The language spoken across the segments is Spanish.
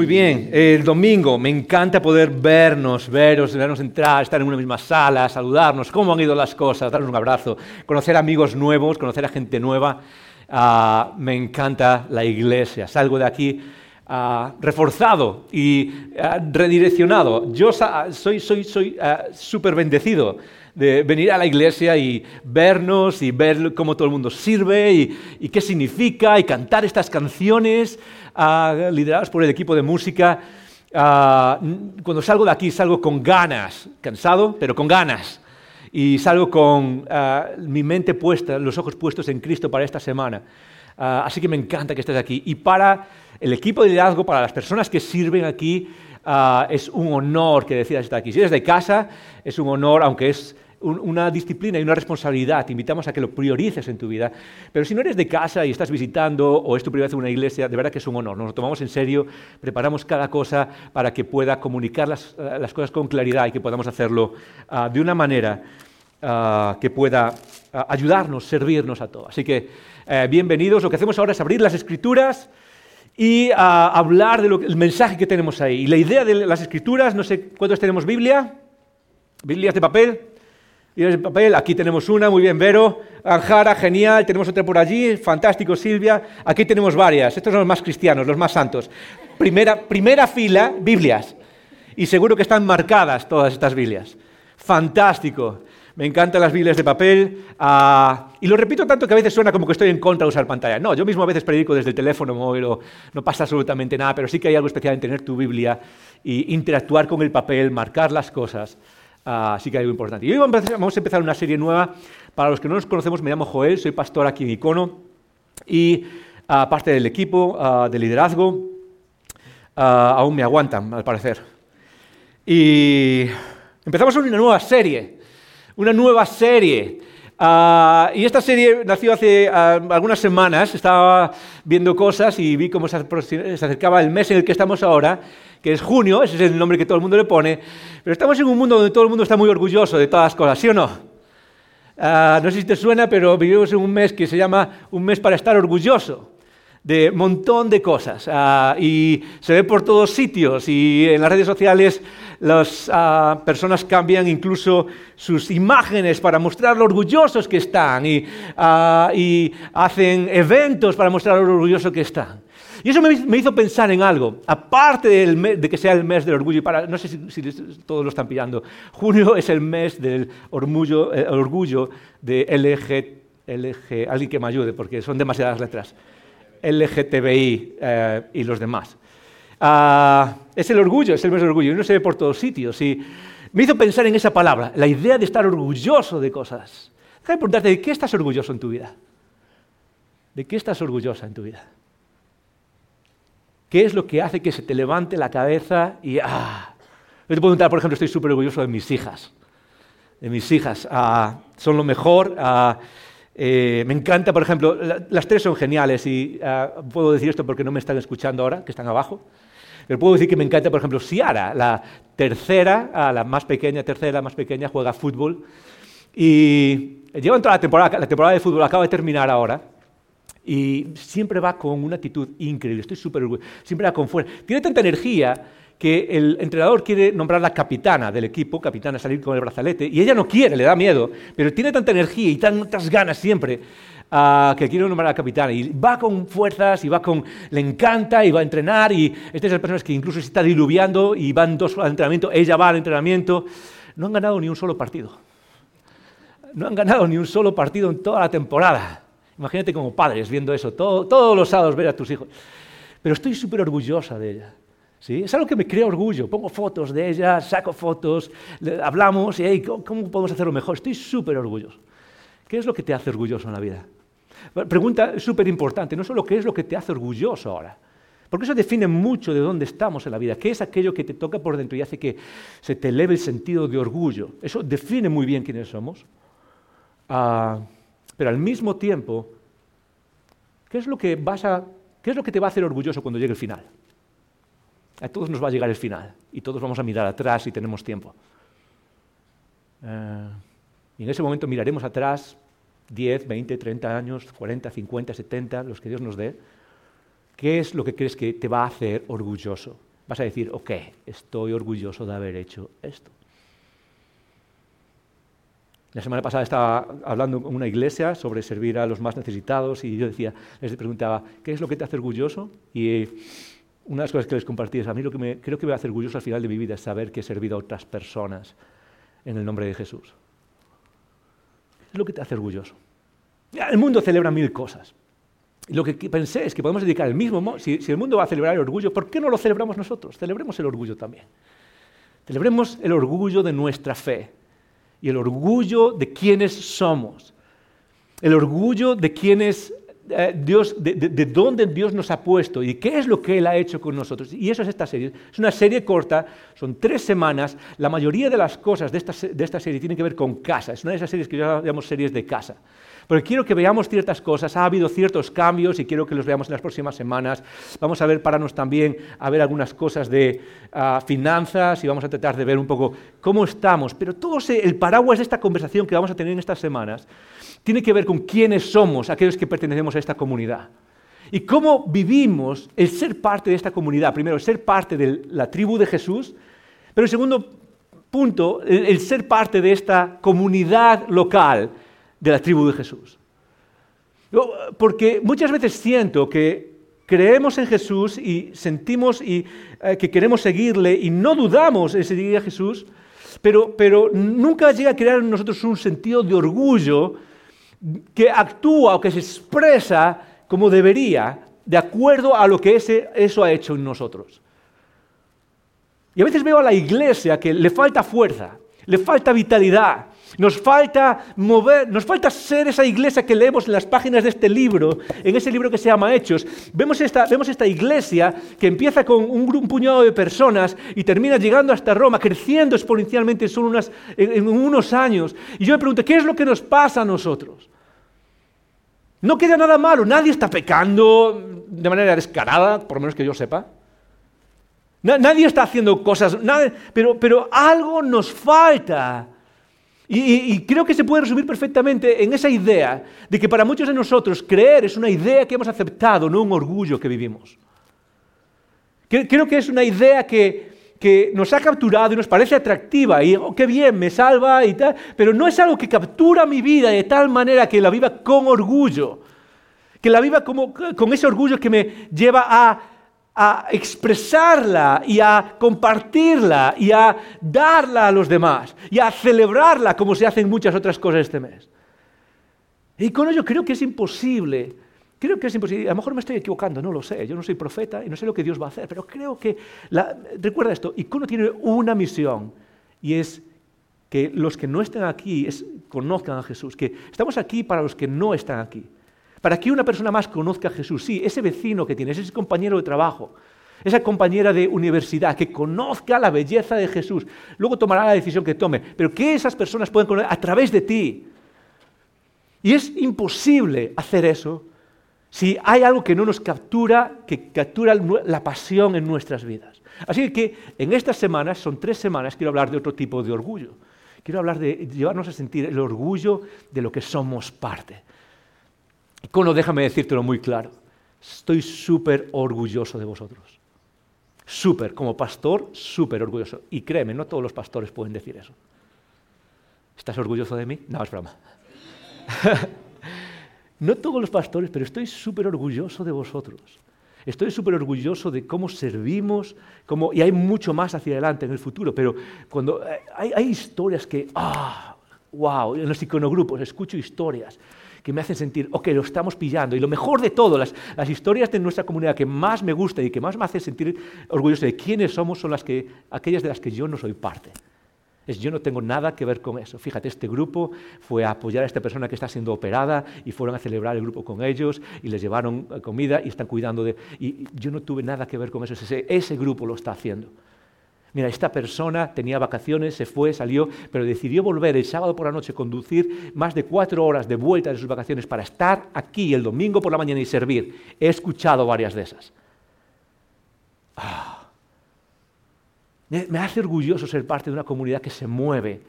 Muy bien, el domingo me encanta poder vernos, veros, vernos entrar, estar en una misma sala, saludarnos, cómo han ido las cosas, darnos un abrazo, conocer amigos nuevos, conocer a gente nueva. Ah, me encanta la iglesia, salgo de aquí ah, reforzado y ah, redireccionado. Yo soy súper soy, soy, bendecido de venir a la iglesia y vernos y ver cómo todo el mundo sirve y, y qué significa y cantar estas canciones liderados por el equipo de música. cuando salgo de aquí salgo con ganas, cansado, pero con ganas. Y salgo con mi mente puesta, los ojos puestos en Cristo para esta semana. así que me encanta que estés aquí. Y para el equipo de liderazgo, para las personas que sirven aquí, es un honor que decidas estar aquí. Si eres de casa, es un honor, aunque es una disciplina y una responsabilidad. Te invitamos a que lo priorices en tu vida. Pero si no eres de casa y estás visitando o es tu primera vez en una iglesia, de verdad que es un honor. Nos lo tomamos en serio, preparamos cada cosa para que pueda comunicar las, eh, cosas con claridad y que podamos hacerlo ah, de una manera ah, que pueda ah, ayudarnos, servirnos a todos. Así que eh, bienvenidos. Lo que hacemos ahora es abrir las escrituras y hablar del mensaje que tenemos ahí. Y la idea de las escrituras, no sé cuántos tenemos Biblia. ¿Biblias de papel? Y el papel, aquí tenemos una, muy bien, Vero. Anjara, genial. Tenemos otra por allí, fantástico, Silvia. Aquí tenemos varias. Estos son los más cristianos, los más santos. Primera, primera fila, Biblias. Y seguro que están marcadas todas estas Biblias. Fantástico. Me encantan las Biblias de papel. Ah, y lo repito tanto que a veces suena como que estoy en contra de usar pantalla. No, yo mismo a veces predico desde el teléfono móvil, no pasa absolutamente nada, pero sí que hay algo especial en tener tu Biblia y interactuar con el papel, marcar las cosas. Así que hay algo importante. Y hoy vamos a empezar una serie nueva. Para los que no nos conocemos, me llamo Joel, soy pastor aquí en Icono y aparte parte del equipo de liderazgo. aún me aguantan, al parecer. Y empezamos una nueva serie, una nueva serie. y esta serie nació hace algunas semanas, estaba viendo cosas y vi cómo se acercaba el mes en el que estamos ahora que es junio, ese es el nombre que todo el mundo le pone, pero estamos en un mundo donde todo el mundo está muy orgulloso de todas las cosas, ¿sí o no? Ah, no sé si te suena, pero vivimos en un mes que se llama un mes para estar orgulloso de montón de cosas ah, y se ve por todos sitios y en las redes sociales las ah, personas cambian incluso sus imágenes para mostrar lo orgullosos que están y, hacen eventos para mostrar lo orgullosos que están. Y eso me, hizo pensar en algo, aparte de que sea el mes del orgullo, y para, no sé si, todos lo están pillando, junio es el mes del orgullo, eh, orgullo de LG, LG, alguien que me ayude, porque son demasiadas letras, LGTBI eh, y los demás. Ah, es el orgullo, es el mes del orgullo, y no se ve por todos sitios. Y me hizo pensar en esa palabra, la idea de estar orgulloso de cosas. Déjame preguntarte, ¿de qué estás orgulloso en tu vida? ¿De qué estás orgullosa en tu vida? ¿Qué es lo que hace que se te levante la cabeza y... Ah? Yo te puedo contar, por ejemplo, estoy súper orgulloso de mis hijas. De mis hijas. Ah, son lo mejor. Ah, eh, me encanta, por ejemplo, las tres son geniales y ah, puedo decir esto porque no me están escuchando ahora, que están abajo. Pero puedo decir que me encanta, por ejemplo, Siara, la tercera, la más pequeña, tercera, más pequeña, juega fútbol. Y llevan toda la temporada, la temporada de fútbol acaba de terminar ahora. Y siempre va con una actitud increíble, estoy súper siempre va con fuerza. Tiene tanta energía que el entrenador quiere nombrarla capitana del equipo, capitana salir con el brazalete, y ella no quiere, le da miedo, pero tiene tanta energía y tantas ganas siempre uh, que quiere nombrar a capitana. Y va con fuerzas y va con... le encanta y va a entrenar y estas son las personas que incluso se está diluviando y van dos al entrenamiento, ella va al entrenamiento. No han ganado ni un solo partido. No han ganado ni un solo partido en toda la temporada. Imagínate como padres viendo eso, todos los sábados ver a tus hijos. Pero estoy súper orgullosa de ella. ¿sí? Es algo que me crea orgullo. Pongo fotos de ella, saco fotos, hablamos y ¿cómo, podemos hacerlo mejor? Estoy súper orgulloso. ¿Qué es lo que te hace orgulloso en la vida? Pregunta súper importante, no solo qué es lo que te hace orgulloso ahora, Porque eso define mucho de dónde estamos en la vida, qué es aquello que te toca por dentro y hace que se te eleve el sentido de orgullo. Eso define muy bien quiénes somos. Ah, pero al mismo tiempo, ¿qué es, lo que vas a, ¿qué es lo que te va a hacer orgulloso cuando llegue el final? A todos nos va a llegar el final y todos vamos a mirar atrás si tenemos tiempo. Ah, y en ese momento miraremos atrás 10, 20, 30 años, 40, 50, 70, los que Dios nos dé ¿Qué es lo que crees que te va a hacer orgulloso? Vas a decir, ok, estoy orgulloso de haber hecho esto. La semana pasada estaba hablando con una iglesia sobre servir a los más necesitados y yo decía, les preguntaba, ¿qué es lo que te hace orgulloso? Y una de las cosas que les compartí es, a mí lo que creo que me hacer orgulloso al final de mi vida es saber que he servido a otras personas en el nombre de Jesús. ¿Qué es lo que te hace orgulloso? El mundo celebra mil cosas. Lo que pensé es que podemos dedicar el mismo, si, si el mundo va a celebrar el orgullo, ¿por qué no lo celebramos nosotros? Celebremos el orgullo también. Celebremos el orgullo de nuestra fe y el orgullo de quienes somos. El orgullo de quienes eh, Dios, de, de, dónde Dios nos ha puesto y qué es lo que Él ha hecho con nosotros. Y eso es esta serie. Es una serie corta, son tres semanas. La mayoría de las cosas de esta, de esta serie tienen que ver con casa. Es una de esas series que yo llamamos series de casa. Porque quiero que veamos ciertas cosas, ha habido ciertos cambios y quiero que los veamos en las próximas semanas. Vamos a ver, pararnos también a ver algunas cosas de uh, finanzas y vamos a tratar de ver un poco cómo estamos. Pero todo el paraguas de esta conversación que vamos a tener en estas semanas tiene que ver con quiénes somos aquellos que pertenecemos a esta comunidad. Y cómo vivimos el ser parte de esta comunidad. Primero, ser parte de la tribu de Jesús, pero el segundo punto, el, el ser parte de esta comunidad local de la tribu de Jesús. Porque muchas veces siento que creemos en Jesús y sentimos y, eh, que queremos seguirle y no dudamos en seguir a Jesús, pero, pero nunca llega a crear en nosotros un sentido de orgullo que actúa o que se expresa como debería, de acuerdo a lo que ese, eso ha hecho en nosotros. Y a veces veo a la iglesia que le falta fuerza, le falta vitalidad, nos falta mover, nos falta ser esa iglesia que leemos en las páginas de este libro, en ese libro que se llama Hechos. Vemos esta, vemos esta iglesia que empieza con un, puñado de personas y termina llegando hasta Roma, creciendo exponencialmente en, unas, en unos años. Y yo me pregunto, ¿qué es lo que nos pasa a nosotros? No queda nada malo, nadie está pecando de manera descarada, por lo menos que yo sepa. Nadie está haciendo cosas, pero, pero algo nos falta. Y, y, creo que se puede resumir perfectamente en esa idea de que para muchos de nosotros creer es una idea que hemos aceptado, no un orgullo que vivimos. Creo que es una idea que, que nos ha capturado y nos parece atractiva y oh, qué bien, me salva y tal, pero no es algo que captura mi vida de tal manera que la viva con orgullo, que la viva como, con ese orgullo que me lleva a a expresarla y a compartirla y a darla a los demás y a celebrarla como se hacen muchas otras cosas este mes. Y con ello creo que es imposible, creo que es imposible, a lo mejor me estoy equivocando, no lo sé, yo no soy profeta y no sé lo que Dios va a hacer, pero creo que, recuerda esto, Icono tiene una misión y es que los que no están aquí conozcan a Jesús, que estamos aquí para los que no están aquí. Para que una persona más conozca a Jesús. Sí, ese vecino que tienes, ese compañero de trabajo, esa compañera de universidad, que conozca la belleza de Jesús. Luego tomará la decisión que tome, pero que esas personas puedan conocer a través de ti. Y es imposible hacer eso si hay algo que no nos captura, que captura la pasión en nuestras vidas. Así que en estas semanas, son tres semanas, quiero hablar de otro tipo de orgullo. Quiero hablar de llevarnos a sentir el orgullo de lo que somos parte. Cono, déjame decírtelo muy claro. Estoy súper orgulloso de vosotros. Súper, como pastor, súper orgulloso. Y créeme, no todos los pastores pueden decir eso. ¿Estás orgulloso de mí? No, es broma. No todos los pastores, pero estoy súper orgulloso de vosotros. Estoy súper orgulloso de cómo servimos, cómo, y hay mucho más hacia adelante en el futuro, pero cuando eh, hay, hay historias que, ah, wow, en los iconogrupos escucho historias que me hacen sentir, ok, lo estamos pillando. Y lo mejor de todo, las, las historias de nuestra comunidad que más me gusta y que más me hace sentir orgulloso de quiénes somos son las que, aquellas de las que yo no soy parte. Es yo no tengo nada que ver con eso. Fíjate, este grupo fue a apoyar a esta persona que está siendo operada y fueron a celebrar el grupo con ellos y les llevaron eh, comida y están cuidando de... Y yo no tuve nada que ver con eso. Ese, ese grupo lo está haciendo. Mira, esta persona tenía vacaciones, se fue, salió, pero decidió volver el sábado por la noche, conducir más de cuatro horas de vuelta de sus vacaciones para estar aquí el domingo por la mañana y servir. He escuchado varias de esas. Ah. Me hace orgulloso ser parte de una comunidad que se mueve,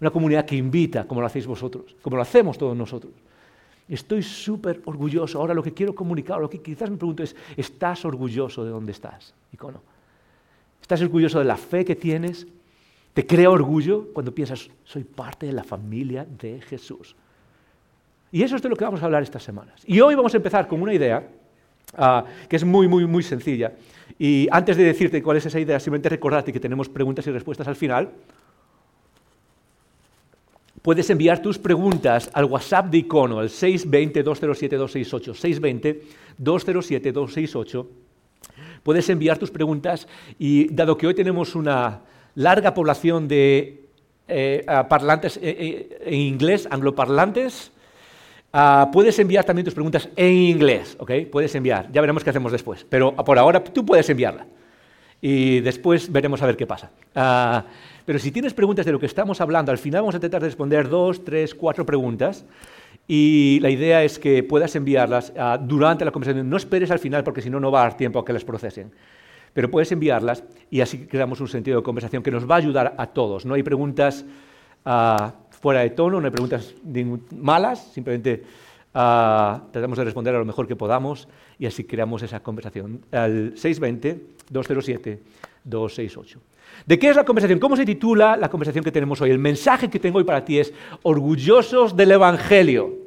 una comunidad que invita, como lo hacéis vosotros, como lo hacemos todos nosotros. Estoy súper orgulloso. Ahora lo que quiero comunicar, lo que quizás me pregunto es, ¿estás orgulloso de dónde estás, icono? ¿Estás orgulloso de la fe que tienes? ¿Te crea orgullo cuando piensas, soy parte de la familia de Jesús? Y eso es de lo que vamos a hablar estas semanas. Y hoy vamos a empezar con una idea ah, que es muy, muy, muy sencilla. Y antes de decirte cuál es esa idea, simplemente recordarte que tenemos preguntas y respuestas al final. Puedes enviar tus preguntas al WhatsApp de Icono, al 620-207-268. 620-207-268 puedes enviar tus preguntas y dado que hoy tenemos una larga población de eh, parlantes eh, eh, en inglés, angloparlantes, ah, puedes enviar también tus preguntas en inglés, ¿ok? Puedes enviar, ya veremos qué hacemos después, pero por ahora tú puedes enviarla y después veremos a ver qué pasa. Ah, pero si tienes preguntas de lo que estamos hablando, al final vamos a intentar responder dos, tres, cuatro preguntas y la idea es que puedas enviarlas ah, durante la conversación. No esperes al final porque si no, no va a dar tiempo a que las procesen. Pero puedes enviarlas y así creamos un sentido de conversación que nos va a ayudar a todos. No hay preguntas fuera de tono, no hay preguntas malas, simplemente ah, tratamos de responder a lo mejor que podamos y así creamos esa conversación. Al 620-207-268. ¿De qué es la conversación? ¿Cómo se titula la conversación que tenemos hoy? El mensaje que tengo hoy para ti es orgullosos del Evangelio.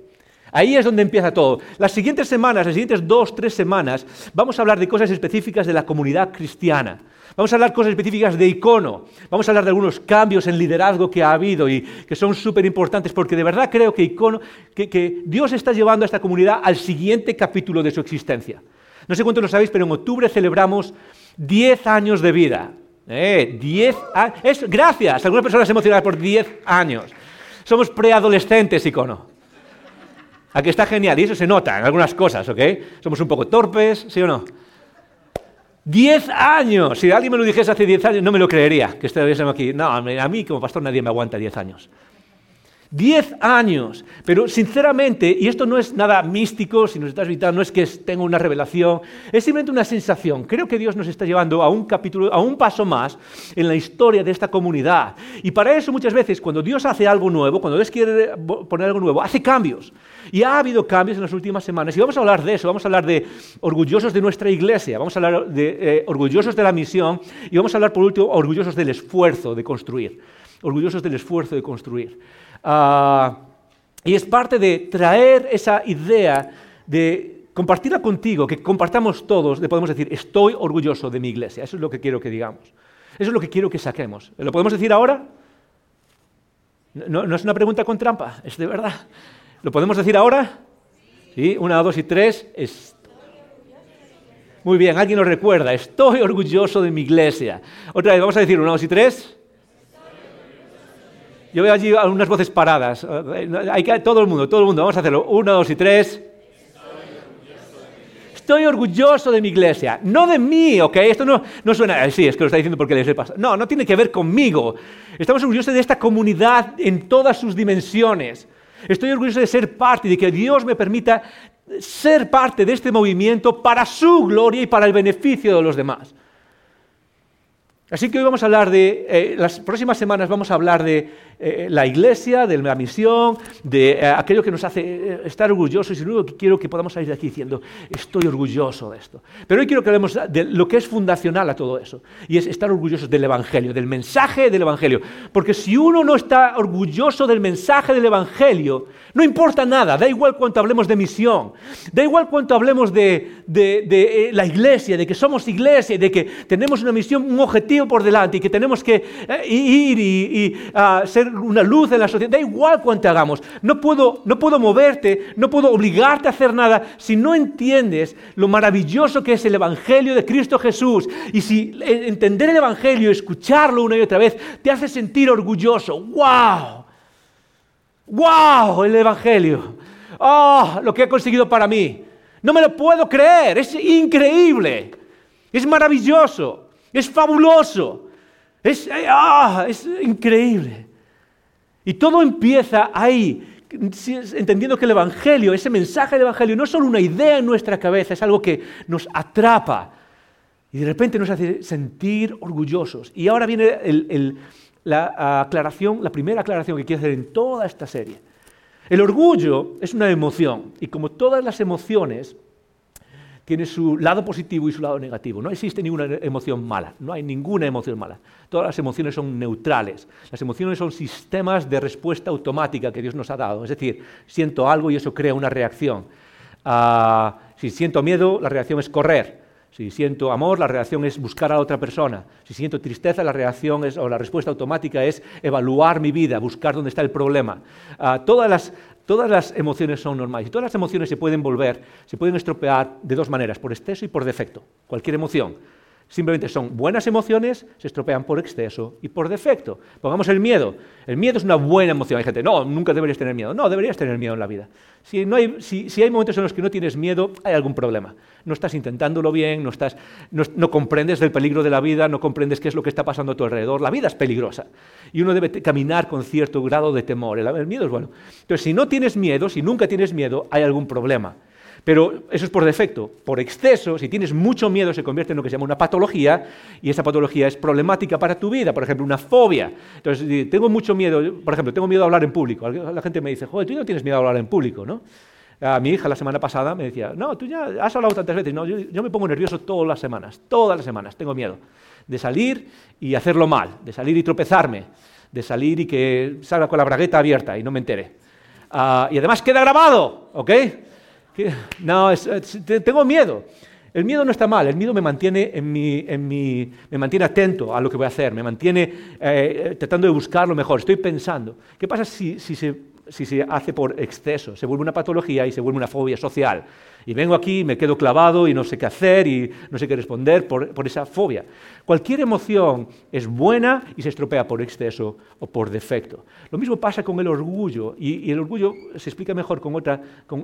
Ahí es donde empieza todo. Las siguientes semanas, las siguientes dos, tres semanas, vamos a hablar de cosas específicas de la comunidad cristiana. Vamos a hablar cosas específicas de icono. Vamos a hablar de algunos cambios en liderazgo que ha habido y que son súper importantes porque de verdad creo que icono, que, que Dios está llevando a esta comunidad al siguiente capítulo de su existencia. No sé cuánto lo sabéis, pero en octubre celebramos 10 años de vida. Eh, diez años. Gracias. Algunas personas se emocionan por diez años. Somos preadolescentes, icono. Aquí está genial. Y eso se nota en algunas cosas, ¿ok? Somos un poco torpes, ¿sí o no? Diez años. Si alguien me lo dijese hace diez años, no me lo creería que estuviésemos aquí. No, a mí como pastor nadie me aguanta diez años. Diez años. Pero sinceramente, y esto no es nada místico, si nos estás visitando, no es que tenga una revelación, es simplemente una sensación. Creo que Dios nos está llevando a un capítulo, a un paso más en la historia de esta comunidad. Y para eso muchas veces, cuando Dios hace algo nuevo, cuando Dios quiere poner algo nuevo, hace cambios. Y ha habido cambios en las últimas semanas. Y vamos a hablar de eso, vamos a hablar de orgullosos de nuestra iglesia, vamos a hablar de eh, orgullosos de la misión y vamos a hablar por último orgullosos del esfuerzo de construir. Orgullosos del esfuerzo de construir. Ah, y es parte de traer esa idea de compartirla contigo, que compartamos todos, de podemos decir, estoy orgulloso de mi iglesia. Eso es lo que quiero que digamos. Eso es lo que quiero que saquemos. ¿Lo podemos decir ahora? No, no es una pregunta con trampa, es de verdad. ¿Lo podemos decir ahora? Sí, una, dos y tres. Muy bien, alguien lo recuerda. Estoy orgulloso de mi iglesia. Otra vez, vamos a decir una, dos y tres. Yo veo allí algunas voces paradas. Hay que, todo el mundo, todo el mundo. Vamos a hacerlo. Uno, dos y tres. Estoy orgulloso de mi iglesia. No de mí, ¿ok? Esto no, no suena... Sí, es que lo está diciendo porque les pasa. No, no tiene que ver conmigo. Estamos orgullosos de esta comunidad en todas sus dimensiones. Estoy orgulloso de ser parte, de que Dios me permita ser parte de este movimiento para su gloria y para el beneficio de los demás. Así que hoy vamos a hablar de, eh, las próximas semanas vamos a hablar de eh, la iglesia, de la misión, de eh, aquello que nos hace estar orgullosos y que quiero que podamos salir de aquí diciendo, estoy orgulloso de esto. Pero hoy quiero que hablemos de lo que es fundacional a todo eso, y es estar orgullosos del Evangelio, del mensaje del Evangelio. Porque si uno no está orgulloso del mensaje del Evangelio, no importa nada, da igual cuánto hablemos de misión, da igual cuánto hablemos de, de la iglesia, de que somos iglesia, de que tenemos una misión, un objetivo por delante y que tenemos que ir y, y ser ser una luz en la sociedad, da igual cuánto hagamos. No puedo, no puedo moverte, no puedo obligarte a hacer nada si no entiendes lo maravilloso que es el Evangelio de Cristo Jesús. Y si entender el Evangelio, escucharlo una y otra vez, te hace sentir orgulloso. ¡Wow! ¡Wow! El Evangelio. ¡Oh! Lo que ha conseguido para mí. No me lo puedo creer. Es increíble. Es maravilloso. Es fabuloso. Es, eh, ah, es increíble. Y todo empieza ahí, entendiendo que el Evangelio, ese mensaje del Evangelio, no es solo una idea en nuestra cabeza, es algo que nos atrapa y de repente nos hace sentir orgullosos. Y ahora viene la aclaración, la primera aclaración que quiero hacer en toda esta serie. El orgullo es una emoción y como todas las emociones, tiene su lado positivo y su lado negativo. No existe ninguna emoción mala, no hay ninguna emoción mala. Todas las emociones son neutrales. Las emociones son sistemas de respuesta automática que Dios nos ha dado. Es decir, siento algo y eso crea una reacción. Ah, si siento miedo, la reacción es correr. Si siento amor, la reacción es buscar a otra persona. Si siento tristeza, la reacción es, o la respuesta automática es evaluar mi vida, buscar dónde está el problema. Ah, todas las Todas las emociones son normales y todas las emociones se pueden volver, se pueden estropear de dos maneras, por exceso y por defecto. Cualquier emoción. Simplemente son buenas emociones, se estropean por exceso y por defecto. Pongamos el miedo. El miedo es una buena emoción. Hay gente, no, nunca deberías tener miedo. No, deberías tener miedo en la vida. Si, hay, momentos en los que no tienes miedo, hay algún problema. No estás intentándolo bien, no, estás, no, comprendes el peligro de la vida, no comprendes qué es lo que está pasando a tu alrededor. La vida es peligrosa y uno debe caminar con cierto grado de temor. el miedo es bueno. Entonces, si no tienes miedo, si nunca tienes miedo, hay algún problema. Pero eso es por defecto. Por exceso, si tienes mucho miedo, se convierte en lo que se llama una patología y esa patología es problemática para tu vida. Por ejemplo, una fobia. Entonces, tengo mucho miedo, por ejemplo, tengo miedo a hablar en público. La gente me dice, joder, tú no tienes miedo a hablar en público, ¿no? A mi hija la semana pasada me decía, no, tú ya has hablado tantas veces. Yo me pongo nervioso todas las semanas, todas las semanas, tengo miedo de salir y hacerlo mal, de salir y tropezarme, de salir y que salga con la bragueta abierta y no me entere. Ah, y además queda grabado, ¿ok? No, tengo miedo. El miedo no está mal, el miedo me mantiene, en mi, me mantiene atento a lo que voy a hacer, me mantiene eh, tratando de buscar lo mejor, estoy pensando. ¿Qué pasa si, si se si se hace por exceso, se vuelve una patología y se vuelve una fobia social. Y vengo aquí, me quedo clavado y no sé qué hacer y no sé qué responder por, esa fobia. Cualquier emoción es buena y se estropea por exceso o por defecto. Lo mismo pasa con el orgullo y, el orgullo se explica mejor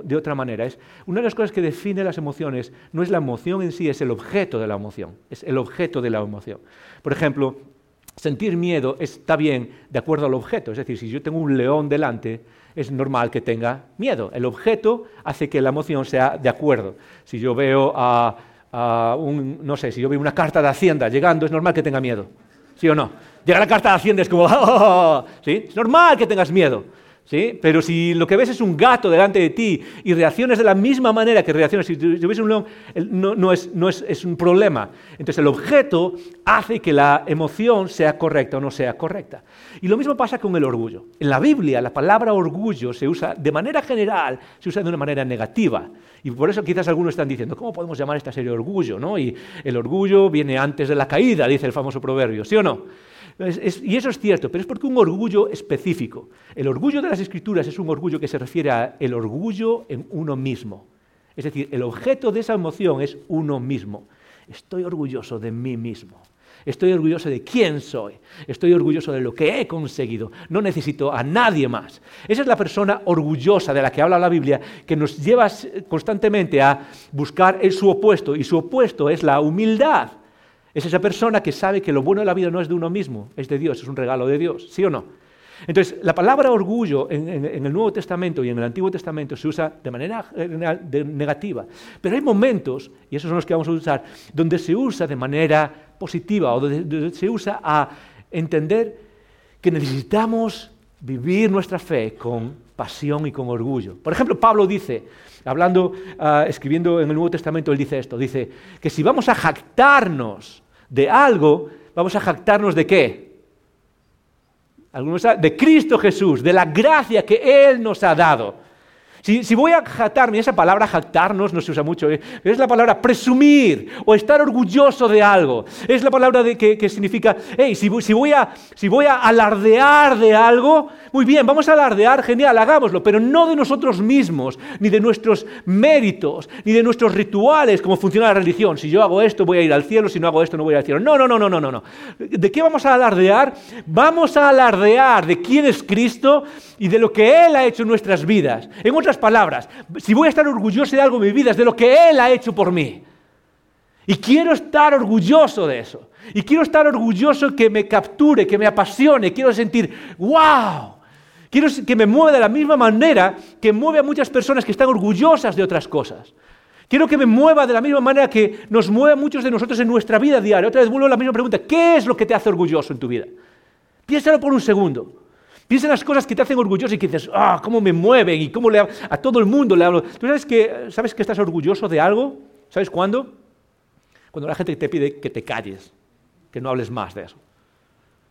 de otra manera. Es una de las cosas que define las emociones no es la emoción en sí, es el objeto de la emoción. Es el objeto de la emoción. Por ejemplo, sentir miedo está bien de acuerdo al objeto. Es decir, si yo tengo un león delante, es normal que tenga miedo. El objeto hace que la emoción sea de acuerdo. Si yo veo a, un, no sé, si yo veo una carta de Hacienda llegando, es normal que tenga miedo. ¿Sí o no? Llega la carta de Hacienda es como, ¿sí? Es normal que tengas miedo. Pero si lo que ves es un gato delante de ti y reaccionas de la misma manera que reaccionas si ves un león, no, es, un problema. Entonces el objeto hace que la emoción sea correcta o no sea correcta. Y lo mismo pasa con el orgullo. En la Biblia la palabra orgullo se usa de manera general, se usa de una manera negativa. Y por eso quizás algunos están diciendo, ¿cómo podemos llamar esta serie orgullo? ¿no? Y el orgullo viene antes de la caída, dice el famoso proverbio, ¿sí o no? Y eso es cierto, pero es porque un orgullo específico. El orgullo de las escrituras es un orgullo que se refiere al orgullo en uno mismo. Es decir, el objeto de esa emoción es uno mismo. Estoy orgulloso de mí mismo. Estoy orgulloso de quién soy. Estoy orgulloso de lo que he conseguido. No necesito a nadie más. Esa es la persona orgullosa de la que habla la Biblia, que nos lleva constantemente a buscar su opuesto. Y su opuesto es la humildad. Es esa persona que sabe que lo bueno de la vida no es de uno mismo, es de Dios, es un regalo de Dios, ¿sí o no? Entonces, la palabra orgullo en, el Nuevo Testamento y en el Antiguo Testamento se usa de manera negativa, pero hay momentos, y esos son los que vamos a usar, donde se usa de manera positiva o donde se usa a entender que necesitamos vivir nuestra fe con pasión y con orgullo. Por ejemplo, Pablo dice, hablando, ah, escribiendo en el Nuevo Testamento, él dice esto, dice que si vamos a jactarnos de algo, vamos a jactarnos de qué? De Cristo Jesús, de la gracia que Él nos ha dado. Si, voy a jactarme, esa palabra jactarnos no se usa mucho, ¿eh? es la palabra presumir o estar orgulloso de algo. Es la palabra de, que, significa, hey, si, voy a, si voy a alardear de algo, muy bien, vamos a alardear, genial, hagámoslo, pero no de nosotros mismos, ni de nuestros méritos, ni de nuestros rituales, como funciona la religión. Si yo hago esto, voy a ir al cielo, si no hago esto, no voy al cielo. No, no, no, no, no, no. ¿De qué vamos a alardear? Vamos a alardear de quién es Cristo y de lo que Él ha hecho en nuestras vidas. En otras palabras, si voy a estar orgulloso de algo en mi vida, es de lo que Él ha hecho por mí. Y quiero estar orgulloso de eso. Y quiero estar orgulloso que me capture, que me apasione. Quiero sentir, wow. Quiero que me mueva de la misma manera que mueve a muchas personas que están orgullosas de otras cosas. Quiero que me mueva de la misma manera que nos mueve a muchos de nosotros en nuestra vida diaria. Otra vez vuelvo a la misma pregunta. ¿Qué es lo que te hace orgulloso en tu vida? Piénsalo por un segundo. Piensa en las cosas que te hacen orgulloso y que dices, ah, cómo me mueven y cómo le a todo el mundo le hablo. ¿Tú sabes que, sabes que estás orgulloso de algo? ¿Sabes cuándo? Cuando la gente te pide que te calles, que no hables más de eso.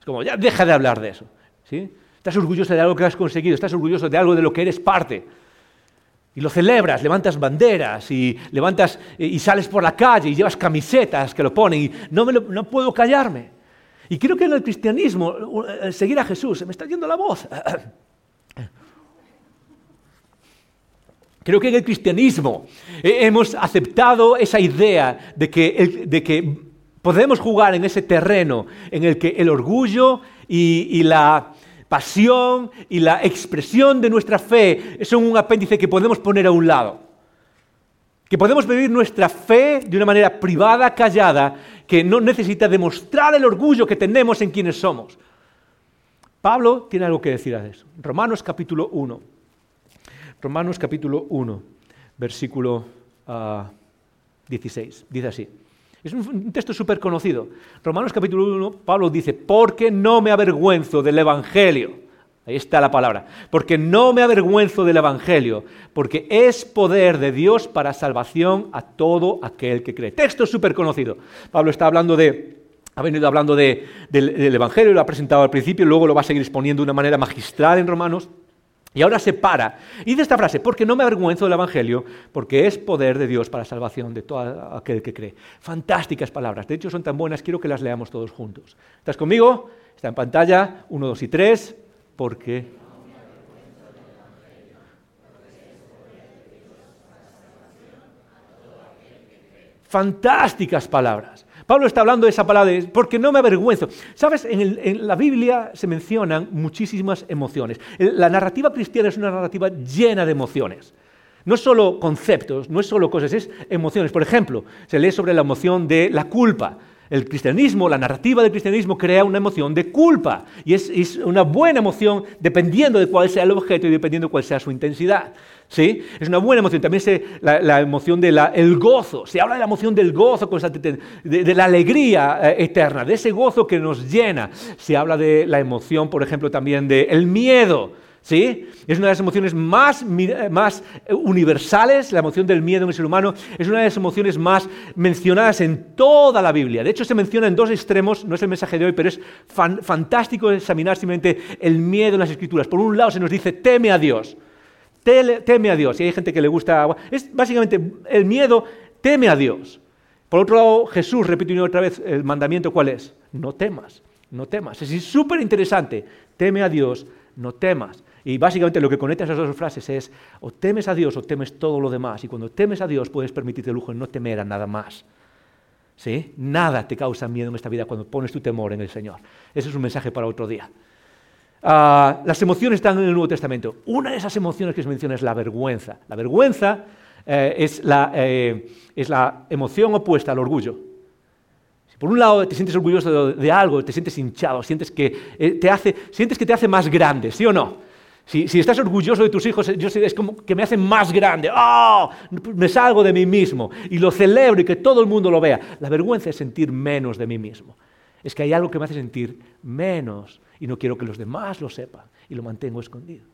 Es como, ya deja de hablar de eso. ¿sí? Estás orgulloso de algo que has conseguido, estás orgulloso de algo de lo que eres parte. Y lo celebras, levantas banderas y levantas y sales por la calle y llevas camisetas que lo ponen y no, me no puedo callarme. Y creo que en el cristianismo, eh, seguir a Jesús, se me está yendo la voz. Creo que en el cristianismo eh, hemos aceptado esa idea de que, de que, podemos jugar en ese terreno en el que el orgullo y la pasión y la expresión de nuestra fe son un apéndice que podemos poner a un lado. Que podemos vivir nuestra fe de una manera privada, callada, que no necesita demostrar el orgullo que tenemos en quienes somos. Pablo tiene algo que decir a eso. Romanos capítulo 1. Romanos capítulo 1, versículo 16. Ah, dice así. Es un, texto súper conocido. Romanos capítulo 1, Pablo dice, porque no me avergüenzo del Evangelio Ahí está la palabra. Porque no me avergüenzo del Evangelio, porque es poder de Dios para salvación a todo aquel que cree. Texto súper conocido. Pablo está hablando de, ha venido hablando del, del, Evangelio, lo ha presentado al principio, luego lo va a seguir exponiendo de una manera magistral en Romanos. Y ahora se para y dice esta frase, porque no me avergüenzo del Evangelio, porque es poder de Dios para salvación de todo aquel que cree. Fantásticas palabras, de hecho son tan buenas, quiero que las leamos todos juntos. ¿Estás conmigo? Está en pantalla, 1, 2 y 3 porque fantásticas palabras. Pablo está hablando de esa palabra porque no me avergüenzo. Sabes, en, la Biblia se mencionan muchísimas emociones. La narrativa cristiana es una narrativa llena de emociones. No es solo conceptos, no es solo cosas, es emociones. Por ejemplo, se lee sobre la emoción de la culpa. El cristianismo, la narrativa del cristianismo crea una emoción de culpa y es, una buena emoción dependiendo de cuál sea el objeto y dependiendo de cuál sea su intensidad. ¿Sí? Es una buena emoción. También se, la, emoción del gozo. Se habla de la emoción del gozo constante, de, la alegría eh, eterna, de ese gozo que nos llena. Se habla de la emoción, por ejemplo, también del miedo. ¿Sí? Es una de las emociones más, más, universales, la emoción del miedo en el ser humano, es una de las emociones más mencionadas en toda la Biblia. De hecho, se menciona en dos extremos, no es el mensaje de hoy, pero es fantástico examinar simplemente el miedo en las escrituras. Por un lado se nos dice, teme a Dios, teme a Dios, y hay gente que le gusta, es básicamente el miedo, teme a Dios. Por otro lado, Jesús repite otra vez el mandamiento, ¿cuál es? No temas, no temas. Es súper interesante, teme a Dios, no temas. Y básicamente lo que conecta esas dos frases es o temes a Dios o temes todo lo demás. Y cuando temes a Dios puedes permitirte el lujo de no temer a nada más. ¿Sí? Nada te causa miedo en esta vida cuando pones tu temor en el Señor. Ese es un mensaje para otro día. Ah, las emociones están en el Nuevo Testamento. Una de esas emociones que se menciona es la vergüenza. La vergüenza eh, es, la, eh, es, la, emoción opuesta al orgullo. Si por un lado te sientes orgulloso de, algo, te sientes hinchado, sientes que, eh, te hace, sientes que te hace más grande, ¿sí o no? Si, estás orgulloso de tus hijos, yo es como que me hacen más grande. ¡Oh! Me salgo de mí mismo y lo celebro y que todo el mundo lo vea. La vergüenza es sentir menos de mí mismo. Es que hay algo que me hace sentir menos y no quiero que los demás lo sepan y lo mantengo escondido.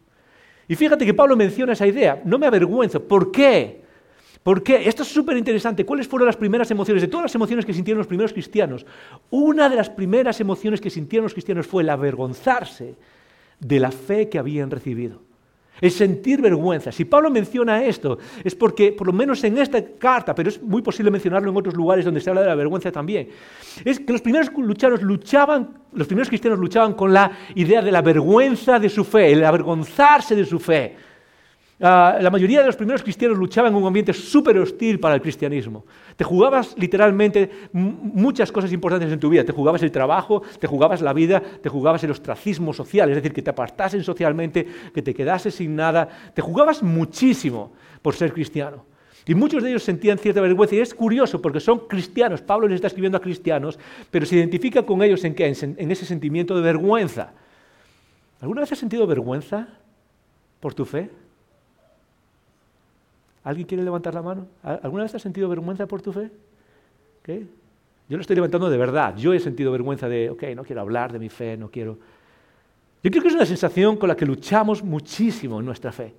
Y fíjate que Pablo menciona esa idea. No me avergüenzo. ¿Por qué? ¿Por qué? Esto es súper interesante. ¿Cuáles fueron las primeras emociones? De todas las emociones que sintieron los primeros cristianos, una de las primeras emociones que sintieron los cristianos fue el avergonzarse de la fe que habían recibido. El sentir vergüenza. Si Pablo menciona esto, es porque, por lo menos en esta carta, pero es muy posible mencionarlo en otros lugares donde se habla de la vergüenza también, es que los primeros luchaban, los primeros cristianos luchaban con la idea de la vergüenza de su fe, el avergonzarse de su fe. Ah, la mayoría de los primeros cristianos luchaban en un ambiente súper hostil para el cristianismo. Te jugabas literalmente muchas cosas importantes en tu vida. Te jugabas el trabajo, te jugabas la vida, te jugabas el ostracismo social, es decir, que te apartasen socialmente, que te quedases sin nada. Te jugabas muchísimo por ser cristiano. Y muchos de ellos sentían cierta vergüenza. Y es curioso porque son cristianos. Pablo les está escribiendo a cristianos, pero se identifica con ellos en, en ese sentimiento de vergüenza. ¿Alguna vez has sentido vergüenza por tu fe? ¿Alguien quiere levantar la mano? ¿Alguna vez has sentido vergüenza por tu fe? ¿Qué? Yo lo estoy levantando de verdad. Yo he sentido vergüenza de, ok, no quiero hablar de mi fe, no quiero... Yo creo que es una sensación con la que luchamos muchísimo en nuestra fe.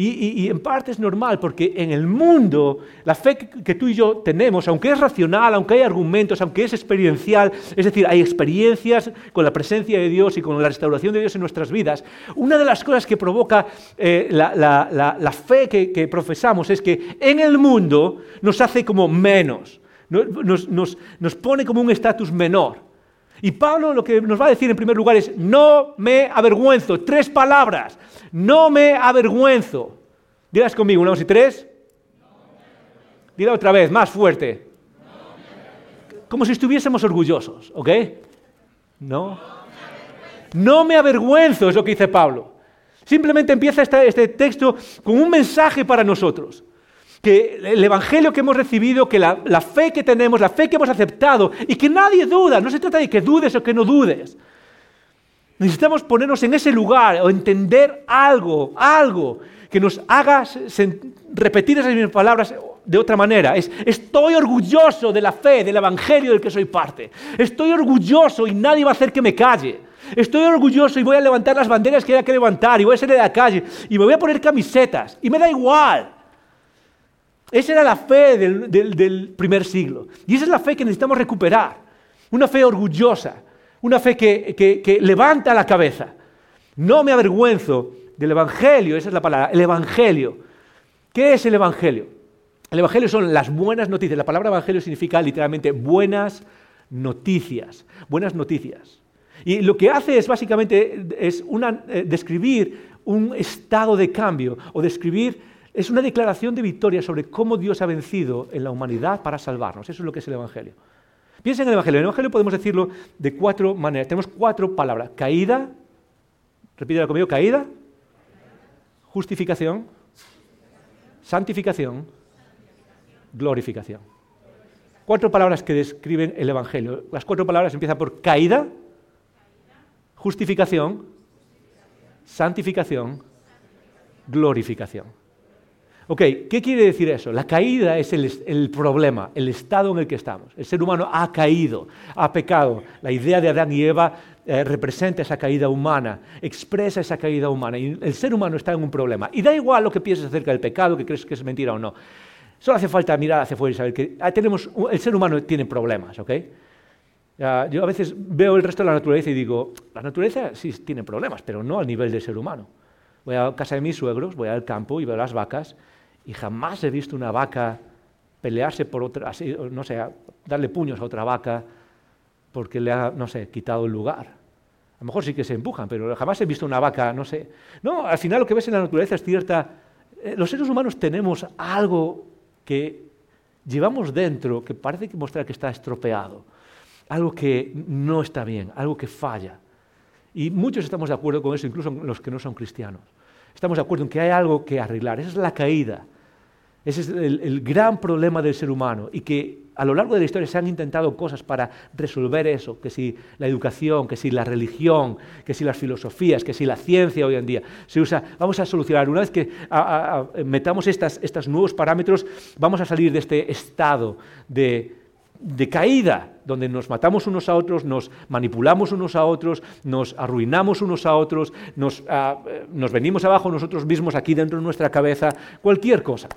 Y, en parte es normal, porque en el mundo la fe que, tú y yo tenemos, aunque es racional, aunque hay argumentos, aunque es experiencial, es decir, hay experiencias con la presencia de Dios y con la restauración de Dios en nuestras vidas, una de las cosas que provoca eh, la, fe que, profesamos es que en el mundo nos hace como menos, nos, nos pone como un estatus menor. Y Pablo lo que nos va a decir en primer lugar es, no me avergüenzo, tres palabras. No me avergüenzo. Dilas conmigo, una, dos y tres. Dila otra vez, más fuerte. Como si estuviésemos orgullosos, ¿ok? No. No me avergüenzo, es lo que dice Pablo. Simplemente empieza este, texto con un mensaje para nosotros. Que el Evangelio que hemos recibido, que la, fe que tenemos, la fe que hemos aceptado y que nadie duda, no se trata de que dudes o que no dudes. Necesitamos ponernos en ese lugar o entender algo, algo que nos haga repetir esas mismas palabras de otra manera. Es, estoy orgulloso de la fe, del Evangelio del que soy parte. Estoy orgulloso y nadie va a hacer que me calle. Estoy orgulloso y voy a levantar las banderas que haya que levantar y voy a salir de la calle y me voy a poner camisetas y me da igual. Esa era la fe del, primer siglo. Y esa es la fe que necesitamos recuperar. Una fe orgullosa una fe que, levanta la cabeza. No me avergüenzo del Evangelio, esa es la palabra, el Evangelio. ¿Qué es el Evangelio? El Evangelio son las buenas noticias. La palabra Evangelio significa literalmente buenas noticias. Buenas noticias. Y lo que hace es básicamente es eh, describir un estado de cambio o describir, es una declaración de victoria sobre cómo Dios ha vencido en la humanidad para salvarnos. Eso es lo que es el Evangelio. Piensa en el Evangelio. En el Evangelio podemos decirlo de cuatro maneras. Tenemos cuatro palabras. Caída, repítela conmigo, caída, justificación, santificación, glorificación. Cuatro palabras que describen el Evangelio. Las cuatro palabras empiezan por caída, justificación, santificación, glorificación. Ok, ¿qué quiere decir eso? La caída es el, problema, el estado en el que estamos. El ser humano ha caído, ha pecado. La idea de Adán y Eva eh, representa esa caída humana, expresa esa caída humana. Y el ser humano está en un problema. Y da igual lo que pienses acerca del pecado, que crees que es mentira o no. Solo hace falta mirar hacia afuera y saber que ah, tenemos, el ser humano tiene problemas, ¿ok? yo a veces veo el resto de la naturaleza y digo, la naturaleza sí tiene problemas, pero no al nivel del ser humano. Voy a casa de mis suegros, voy al campo y veo las vacas y jamás he visto una vaca pelearse por otra, no sé, darle puños a otra vaca porque le ha, no sé, quitado el lugar. A lo mejor sí que se empujan, pero jamás he visto una vaca, no sé. No, al final lo que ves en la naturaleza es cierta. Eh, los seres humanos tenemos algo que llevamos dentro que parece que mostrar que está estropeado, algo que no está bien, algo que falla. Y muchos estamos de acuerdo con eso, incluso los que no son cristianos. Estamos de acuerdo en que hay algo que arreglar. Esa es la caída. Ese es el, gran problema del ser humano y que a lo largo de la historia se han intentado cosas para resolver eso, que si la educación, que si la religión, que si las filosofías, que si la ciencia hoy en día se usa, vamos a solucionar. Una vez que metamos estos nuevos parámetros, vamos a salir de este estado de, caída, donde nos matamos unos a otros, nos manipulamos unos a otros, nos arruinamos unos a otros, nos, nos venimos abajo nosotros mismos aquí dentro de nuestra cabeza, cualquier cosa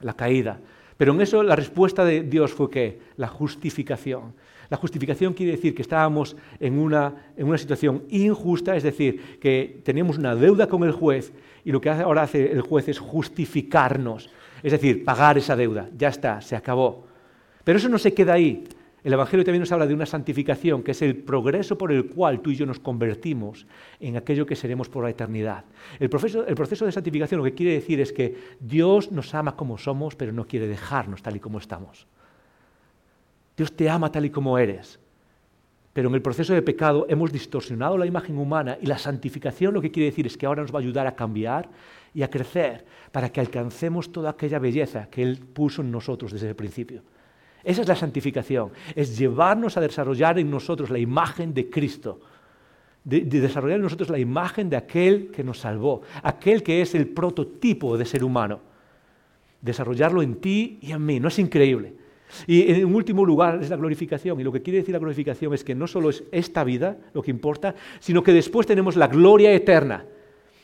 la caída. Pero en eso la respuesta de Dios fue que la justificación. La justificación quiere decir que estábamos en una, en una situación injusta, es decir, que teníamos una deuda con el juez y lo que ahora hace el juez es justificarnos, es decir, pagar esa deuda. Ya está, se acabó. Pero eso no se queda ahí. El Evangelio también nos habla de una santificación, que es el progreso por el cual tú y yo nos convertimos en aquello que seremos por la eternidad. El proceso, de santificación lo que quiere decir es que Dios nos ama como somos, pero no quiere dejarnos tal y como estamos. Dios te ama tal y como eres. Pero en el proceso de pecado hemos distorsionado la imagen humana y la santificación lo que quiere decir es que ahora nos va a ayudar a cambiar y a crecer para que alcancemos toda aquella belleza que Él puso en nosotros desde el principio. Esa es la santificación, es llevarnos a desarrollar en nosotros la imagen de Cristo, de, desarrollar en nosotros la imagen de aquel que nos salvó, aquel que es el prototipo de ser humano. Desarrollarlo en ti y en mí, ¿no es increíble? Y en último lugar es la glorificación. Y lo que quiere decir la glorificación es que no solo es esta vida lo que importa, sino que después tenemos la gloria eterna.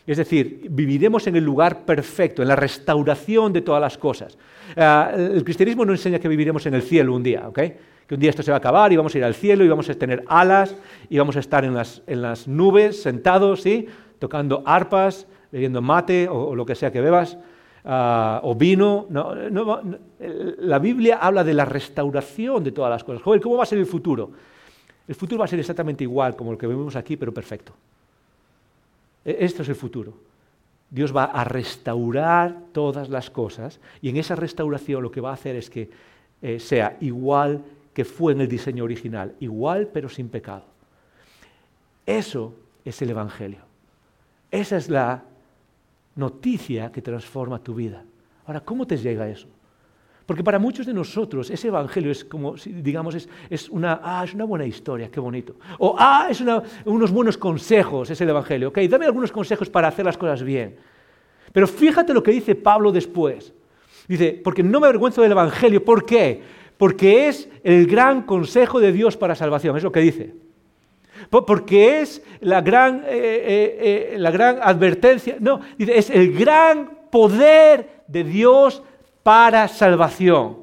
Es decir, viviremos en el lugar perfecto, en la restauración de todas las cosas. Ah, el cristianismo no enseña que viviremos en el cielo un día, ¿ok? que un día esto se va a acabar y vamos a ir al cielo y vamos a tener alas y vamos a estar en las, en las nubes sentados, ¿sí? tocando arpas, bebiendo mate o lo que sea que bebas. Ah, o vino. la Biblia habla de la restauración de todas las cosas. Joder, ¿cómo va a ser el futuro? El futuro va a ser exactamente igual como el que vemos aquí, pero perfecto. E, esto es el futuro. Dios va a restaurar todas las cosas y en esa restauración lo que va a hacer es que eh, sea igual que fue en el diseño original, igual pero sin pecado. Eso es el Evangelio. Esa es la noticia que transforma tu vida. Ahora, ¿cómo te llega eso? Porque para muchos de nosotros ese evangelio es como, digamos, es, una, ah, es una buena historia, qué bonito. O, ah, es unos buenos consejos, es el evangelio. Ok, dame algunos consejos para hacer las cosas bien. Pero fíjate lo que dice Pablo después. Dice, porque no me avergüenzo del evangelio. ¿Por qué? Porque es el gran consejo de Dios para salvación. Es lo que dice porque es la gran, eh, eh, eh, la gran advertencia, no, es el gran poder de Dios para salvación.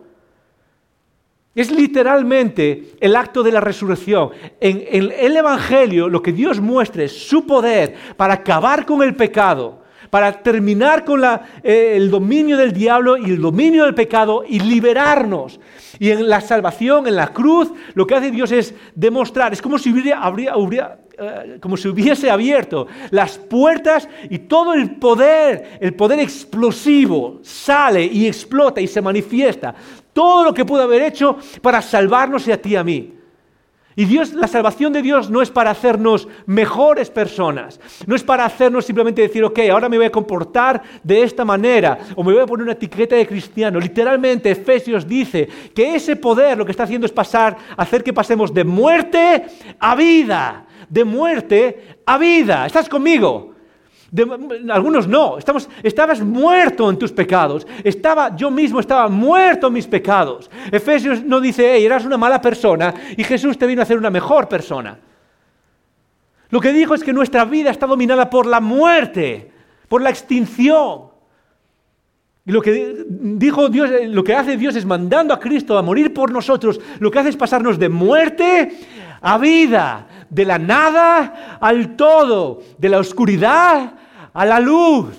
Es literalmente el acto de la resurrección. En, el Evangelio lo que Dios muestra es su poder para acabar con el pecado, para terminar con el dominio del diablo y el dominio del pecado y liberarnos. Y en la salvación, en la cruz, lo que hace Dios es demostrar, es como si, eh, como si hubiese abierto las puertas y todo el poder, el poder explosivo, sale y explota y se manifiesta. Todo lo que pudo haber hecho para salvarnos y a ti y a mí. Y Dios, la salvación de Dios no es para hacernos mejores personas, no es para hacernos simplemente decir, ok, ahora me voy a comportar de esta manera, o me voy a poner una etiqueta de cristiano. Literalmente, Efesios dice que ese poder lo que está haciendo es pasar, hacer que pasemos de muerte a vida, de muerte a vida. ¿Estás conmigo? algunos no, estabas muerto en tus pecados, estaba, yo mismo estaba muerto en mis pecados. Efesios no dice, hey, eras una mala persona y Jesús te vino a hacer una mejor persona. Lo que dijo es que nuestra vida está dominada por la muerte, por la extinción. Y lo que dijo Dios, lo que hace Dios es mandando a Cristo a morir por nosotros, lo que hace es pasarnos de muerte a vida, de la nada al todo, de la oscuridad a la luz.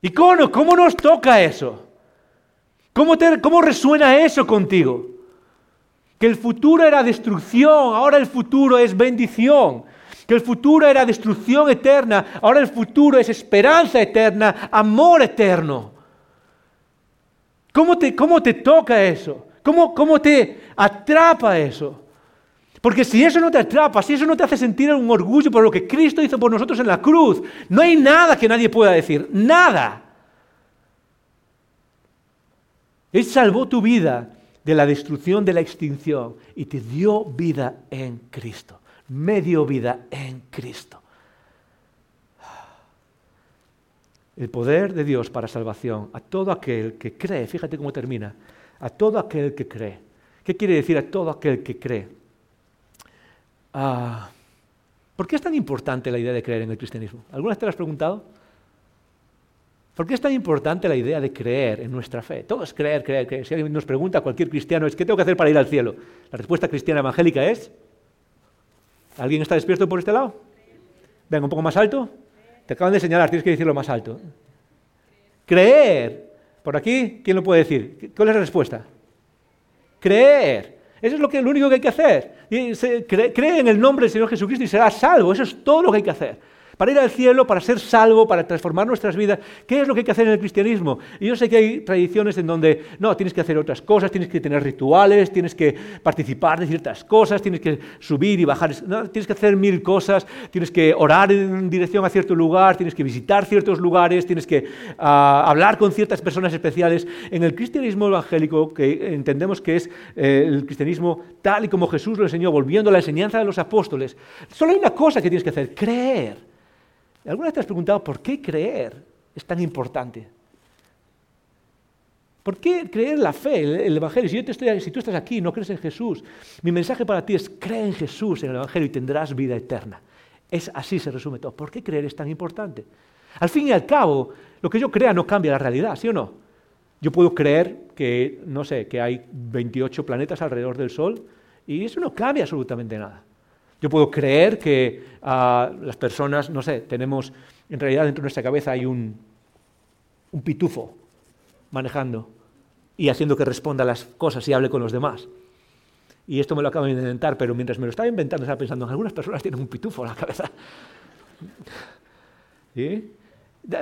¿Y cómo, nos toca eso? ¿Cómo, ¿Cómo resuena eso contigo? Que el futuro era destrucción, ahora el futuro es bendición. Que el futuro era destrucción eterna, ahora el futuro es esperanza eterna, amor eterno. ¿Cómo te, cómo te toca eso? ¿Cómo, ¿Cómo te atrapa eso? Porque si eso no te atrapa, si eso no te hace sentir un orgullo por lo que Cristo hizo por nosotros en la cruz, no hay nada que nadie pueda decir, nada. Él salvó tu vida de la destrucción, de la extinción, y te dio vida en Cristo. Me dio vida en Cristo. El poder de Dios para salvación a todo aquel que cree, fíjate cómo termina, a todo aquel que cree. ¿Qué quiere decir a todo aquel que cree? Ah, ¿Por qué es tan importante la idea de creer en el cristianismo? ¿Alguna vez te lo has preguntado? ¿Por qué es tan importante la idea de creer en nuestra fe? Todo es creer, creer, creer. Si alguien nos pregunta, cualquier cristiano, es ¿qué tengo que hacer para ir al cielo? La respuesta cristiana evangélica es, ¿alguien está despierto por este lado? Venga, un poco más alto. Te acaban de señalar, tienes que decirlo más alto. Creer. Por aquí, ¿quién lo puede decir? ¿Cuál es la respuesta? Creer. Eso es lo, que, único que hay que hacer. cree en el nombre del Señor Jesucristo y será salvo. Eso es todo lo que hay que hacer para ir al cielo, para ser salvo, para transformar nuestras vidas. ¿Qué es lo que hay que hacer en el cristianismo? Y yo sé que hay tradiciones en donde, no, tienes que hacer otras cosas, tienes que tener rituales, tienes que participar de ciertas cosas, tienes que subir y bajar, tienes que hacer mil cosas, tienes que orar en dirección a cierto lugar, tienes que visitar ciertos lugares, tienes que ah, hablar con ciertas personas especiales. En el cristianismo evangélico, que entendemos que es eh, el cristianismo tal y como Jesús lo enseñó, volviendo a la enseñanza de los apóstoles, solo hay una cosa que tienes que hacer, creer. ¿Alguna vez te has preguntado por qué creer es tan importante? ¿Por qué creer la fe, el, Evangelio? Si, yo te estoy, si tú estás aquí y no crees en Jesús, mi mensaje para ti es cree en Jesús, en el Evangelio, y tendrás vida eterna. Es así se resume todo. ¿Por qué creer es tan importante? Al fin y al cabo, lo que yo crea no cambia la realidad, ¿sí o no? Yo puedo creer que, no sé, que hay 28 planetas alrededor del Sol y eso no cambia absolutamente nada. Yo puedo creer que ah, las personas, no sé, tenemos, en realidad dentro de nuestra cabeza hay un, pitufo manejando y haciendo que responda a las cosas y hable con los demás. Y esto me lo acabo de inventar, pero mientras me lo estaba inventando estaba pensando, algunas personas tienen un pitufo en la cabeza.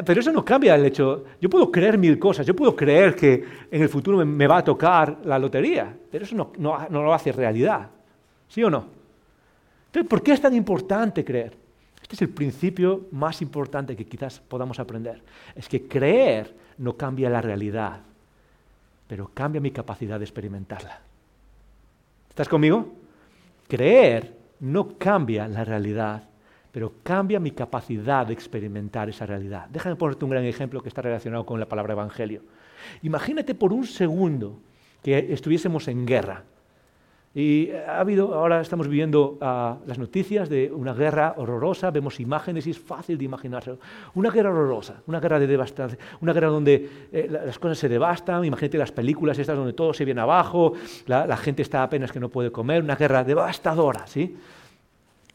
Pero eso no cambia el hecho. Yo puedo creer mil cosas. Yo puedo creer que en el futuro me, va a tocar la lotería, pero eso no, no lo hace realidad. ¿Sí o no? Entonces, ¿por qué es tan importante creer? Este es el principio más importante que quizás podamos aprender. Es que creer no cambia la realidad, pero cambia mi capacidad de experimentarla. ¿Estás conmigo? Creer no cambia la realidad, pero cambia mi capacidad de experimentar esa realidad. Déjame ponerte un gran ejemplo que está relacionado con la palabra evangelio. Imagínate por un segundo que estuviésemos en guerra y ha habido, ahora estamos viviendo ah, las noticias de una guerra horrorosa, vemos imágenes y es fácil de imaginarse. Una guerra horrorosa, una guerra de devastación, una guerra donde eh, las cosas se devastan, imagínate las películas estas donde todo se viene abajo, la, gente está apenas que no puede comer, una guerra devastadora, ¿sí?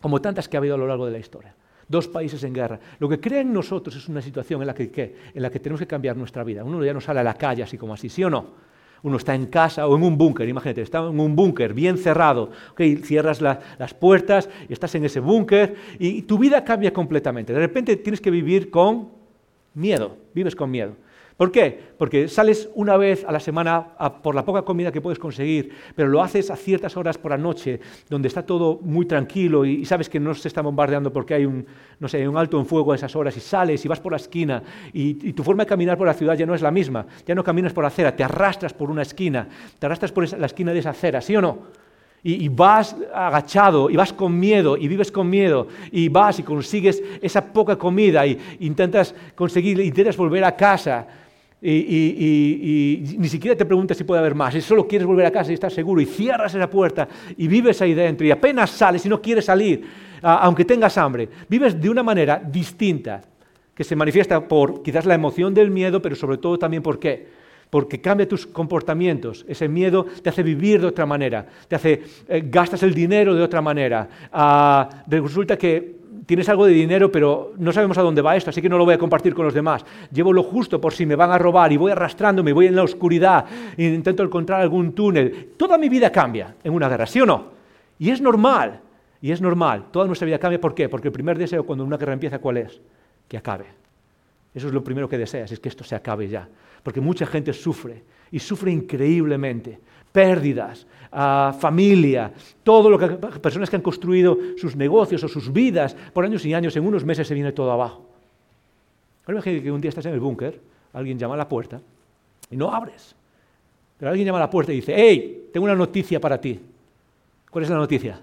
Como tantas que ha habido a lo largo de la historia. Dos países en guerra. Lo que crea en nosotros es una situación en la que, en la que tenemos que cambiar nuestra vida. Uno ya no sale a la calle así como así, ¿sí o no? Uno está en casa o en un búnker, imagínate, está en un búnker bien cerrado, okay, cierras las puertas y estás en ese búnker y tu vida cambia completamente. De repente tienes que vivir con miedo, vives con miedo. ¿Por qué? Porque sales una vez a la semana por la poca comida que puedes conseguir, pero lo haces a ciertas horas por la noche, donde está todo muy tranquilo y, sabes que no se está bombardeando porque hay un, no sé, un alto en fuego a esas horas y sales y vas por la esquina y, tu forma de caminar por la ciudad ya no es la misma, ya no caminas por la acera, te arrastras por una esquina, te arrastras por la esquina de esa acera, ¿sí o no? y, vas agachado y vas con miedo y vives con miedo y vas y consigues esa poca comida y intentas conseguir, intentas volver a casa y, ni siquiera te preguntas si puede haber más, y solo quieres volver a casa y estás seguro, y cierras esa puerta y vives ahí dentro, y apenas sales y no quieres salir, aunque tengas hambre, vives de una manera distinta, que se manifiesta por quizás la emoción del miedo, pero sobre todo también por qué. Porque cambia tus comportamientos. Ese miedo te hace vivir de otra manera, te hace eh, gastas el dinero de otra manera. Ah, resulta que tienes algo de dinero, pero no sabemos a dónde va esto, así que no lo voy a compartir con los demás. Llevo lo justo por si me van a robar y voy arrastrándome, voy en la oscuridad, e intento encontrar algún túnel. Toda mi vida cambia en una guerra, ¿sí o no? Y es normal, y es normal. Toda nuestra vida cambia, ¿por qué? Porque el primer deseo cuando una guerra empieza, ¿cuál es? Que acabe. Eso es lo primero que deseas, es que esto se acabe ya. Porque mucha gente sufre, y sufre increíblemente pérdidas, a familia, todo lo que personas que han construido sus negocios o sus vidas por años y años, en unos meses se viene todo abajo. Ahora imagínate que un día estás en el búnker, alguien llama a la puerta y no abres. Pero alguien llama a la puerta y dice, hey, tengo una noticia para ti. ¿Cuál es la noticia?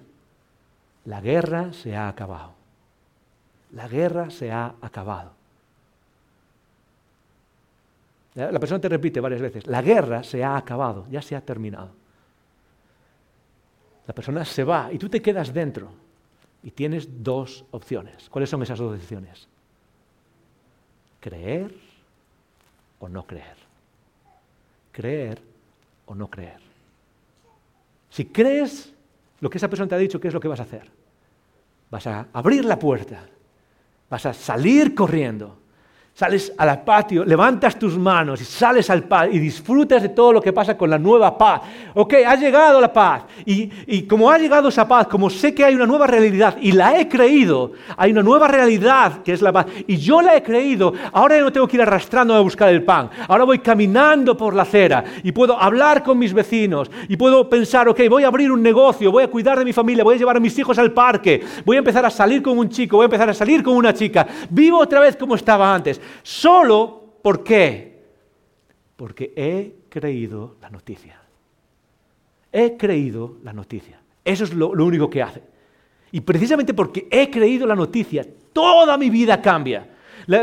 La guerra se ha acabado. La guerra se ha acabado. La persona te repite varias veces, la guerra se ha acabado, ya se ha terminado. La persona se va y tú te quedas dentro y tienes dos opciones. ¿Cuáles son esas dos opciones? Creer o no creer. Creer o no creer. Si crees lo que esa persona te ha dicho, ¿qué es lo que vas a hacer? Vas a abrir la puerta, vas a salir corriendo, Sales al patio, levantas tus manos y sales al patio y disfrutas de todo lo que pasa con la nueva paz. Ok, ha llegado la paz. Y, y, como ha llegado esa paz, como sé que hay una nueva realidad y la he creído, hay una nueva realidad que es la paz. Y yo la he creído, ahora no tengo que ir arrastrando a buscar el pan. Ahora voy caminando por la acera y puedo hablar con mis vecinos y puedo pensar, ok, voy a abrir un negocio, voy a cuidar de mi familia, voy a llevar a mis hijos al parque, voy a empezar a salir con un chico, voy a empezar a salir con una chica. Vivo otra vez como estaba antes. Solo, ¿por qué? Porque he creído la noticia. He creído la noticia. Eso es lo, único que hace. Y precisamente porque he creído la noticia, toda mi vida cambia.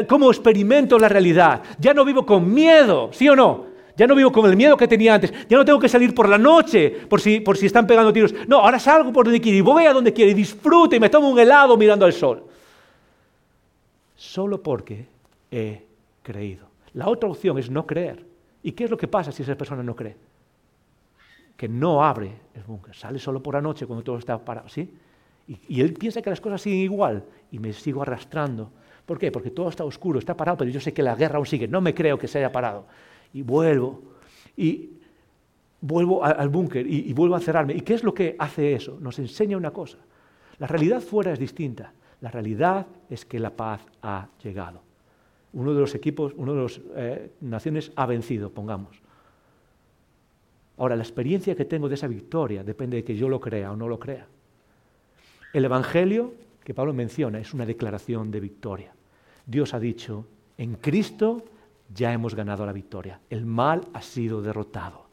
cómo experimento la realidad. Ya no vivo con miedo, ¿sí o no? Ya no vivo con el miedo que tenía antes. Ya no tengo que salir por la noche por si, por si están pegando tiros. No, ahora salgo por donde quiero y voy a donde quiero y disfruto y me tomo un helado mirando al sol. Solo porque he creído. La otra opción es no creer. ¿Y qué es lo que pasa si esa persona no cree? Que no abre el búnker, sale solo por la noche cuando todo está parado, ¿sí? Y, él piensa que las cosas siguen igual y me sigo arrastrando. ¿Por qué? Porque todo está oscuro, está parado, pero yo sé que la guerra aún sigue. No me creo que se haya parado. Y vuelvo. Y vuelvo al búnker y, y vuelvo a cerrarme. ¿Y qué es lo que hace eso? Nos enseña una cosa. La realidad fuera es distinta. La realidad es que la paz ha llegado uno de los equipos, uno de las eh, naciones ha vencido, pongamos. Ahora, la experiencia que tengo de esa victoria depende de que yo lo crea o no lo crea. El Evangelio que Pablo menciona es una declaración de victoria. Dios ha dicho, en Cristo ya hemos ganado la victoria. El mal ha sido derrotado.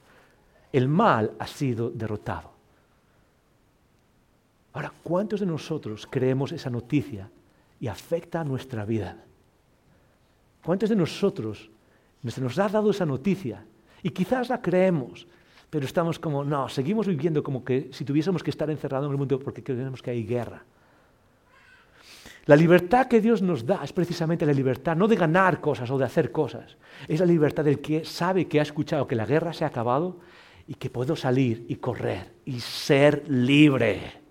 El mal ha sido derrotado. Ahora, ¿cuántos de nosotros creemos esa noticia y afecta a nuestra vida? ¿Cuántos de nosotros se nos ha dado esa noticia? Y quizás la creemos, pero estamos como, no, seguimos viviendo como que si tuviésemos que estar encerrados en el mundo porque creemos que hay guerra. La libertad que Dios nos da es precisamente la libertad no de ganar cosas o de hacer cosas, es la libertad del que sabe que ha escuchado que la guerra se ha acabado y que puedo salir y correr y ser libre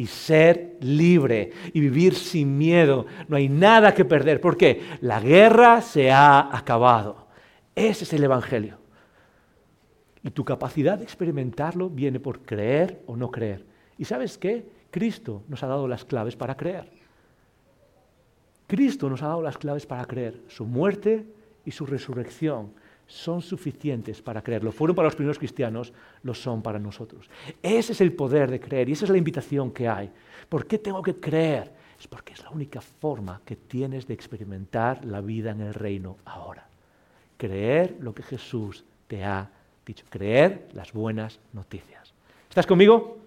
y ser libre y vivir sin miedo. No hay nada que perder. ¿Por qué? La guerra se ha acabado. Ese es el Evangelio. Y tu capacidad de experimentarlo viene por creer o no creer. ¿Y sabes qué? Cristo nos ha dado las claves para creer. Cristo nos ha dado las claves para creer. Su muerte y su resurrección son suficientes para creerlo. Fueron para los primeros cristianos, lo son para nosotros. Ese es el poder de creer y esa es la invitación que hay. ¿Por qué tengo que creer? Es porque es la única forma que tienes de experimentar la vida en el reino ahora. Creer lo que Jesús te ha dicho. Creer las buenas noticias. ¿Estás conmigo?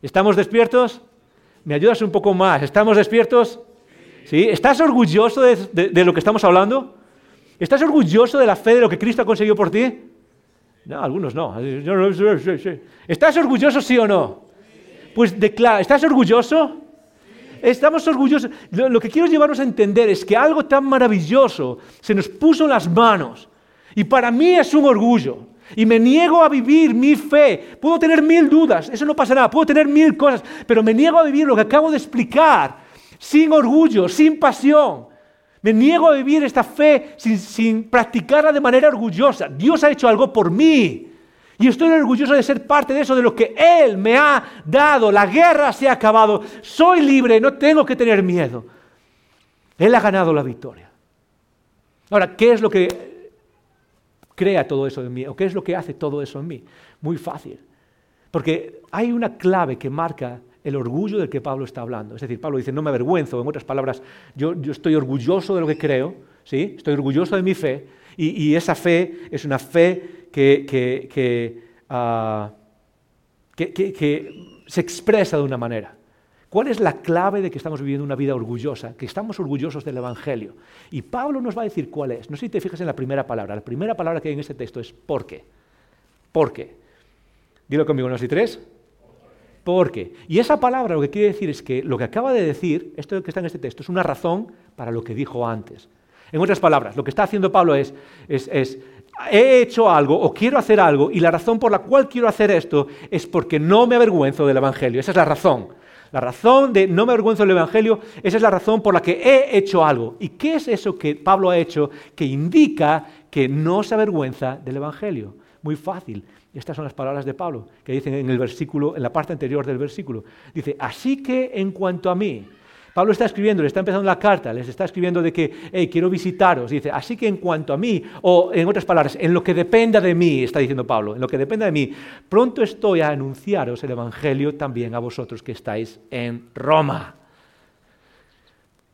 ¿Estamos despiertos? ¿Me ayudas un poco más? ¿Estamos despiertos? ¿Sí? ¿Estás orgulloso de, de lo que estamos hablando? ¿Estás orgulloso de la fe de lo que Cristo ha conseguido por ti? No, algunos no. ¿Estás orgulloso sí o no? Pues declara, ¿estás orgulloso? Estamos orgullosos. Lo, que quiero llevarnos a entender es que algo tan maravilloso se nos puso en las manos. Y para mí es un orgullo. Y me niego a vivir mi fe. Puedo tener mil dudas, eso no pasa nada. Puedo tener mil cosas, pero me niego a vivir lo que acabo de explicar sin orgullo, sin pasión. Me niego a vivir esta fe sin, practicarla de manera orgullosa. Dios ha hecho algo por mí. Y estoy orgulloso de ser parte de eso, de lo que Él me ha dado. La guerra se ha acabado. Soy libre, no tengo que tener miedo. Él ha ganado la victoria. Ahora, ¿qué es lo que crea todo eso en mí? ¿O qué es lo que hace todo eso en mí? Muy fácil. Porque hay una clave que marca el orgullo del que Pablo está hablando. Es decir, Pablo dice, no me avergüenzo, en otras palabras, yo, estoy orgulloso de lo que creo, ¿sí? estoy orgulloso de mi fe, y, esa fe es una fe ah, que, se expresa de una manera. ¿Cuál es la clave de que estamos viviendo una vida orgullosa? Que estamos orgullosos del Evangelio. Y Pablo nos va a decir cuál es. No sé si te fijas en la primera palabra. La primera palabra que hay en este texto es ¿por qué? ¿Por qué? Dilo conmigo, ¿no? ¿Y tres? Porque, y esa palabra lo que quiere decir es que lo que acaba de decir, esto que está en este texto, es una razón para lo que dijo antes. En otras palabras, lo que está haciendo Pablo es, es, he hecho algo o quiero hacer algo y la razón por la cual quiero hacer esto es porque no me avergüenzo del Evangelio. Esa es la razón. La razón de no me avergüenzo del Evangelio, esa es la razón por la que he hecho algo. ¿Y qué es eso que Pablo ha hecho que indica que no se avergüenza del Evangelio? Muy fácil. Estas son las palabras de Pablo que dicen en el versículo, en la parte anterior del versículo. Dice, así que en cuanto a mí, Pablo está escribiendo, le está empezando la carta, les está escribiendo de que, hey, quiero visitaros. Dice, así que en cuanto a mí, o en otras palabras, en lo que dependa de mí, está diciendo Pablo, en lo que dependa de mí, pronto estoy a anunciaros el Evangelio también a vosotros que estáis en Roma.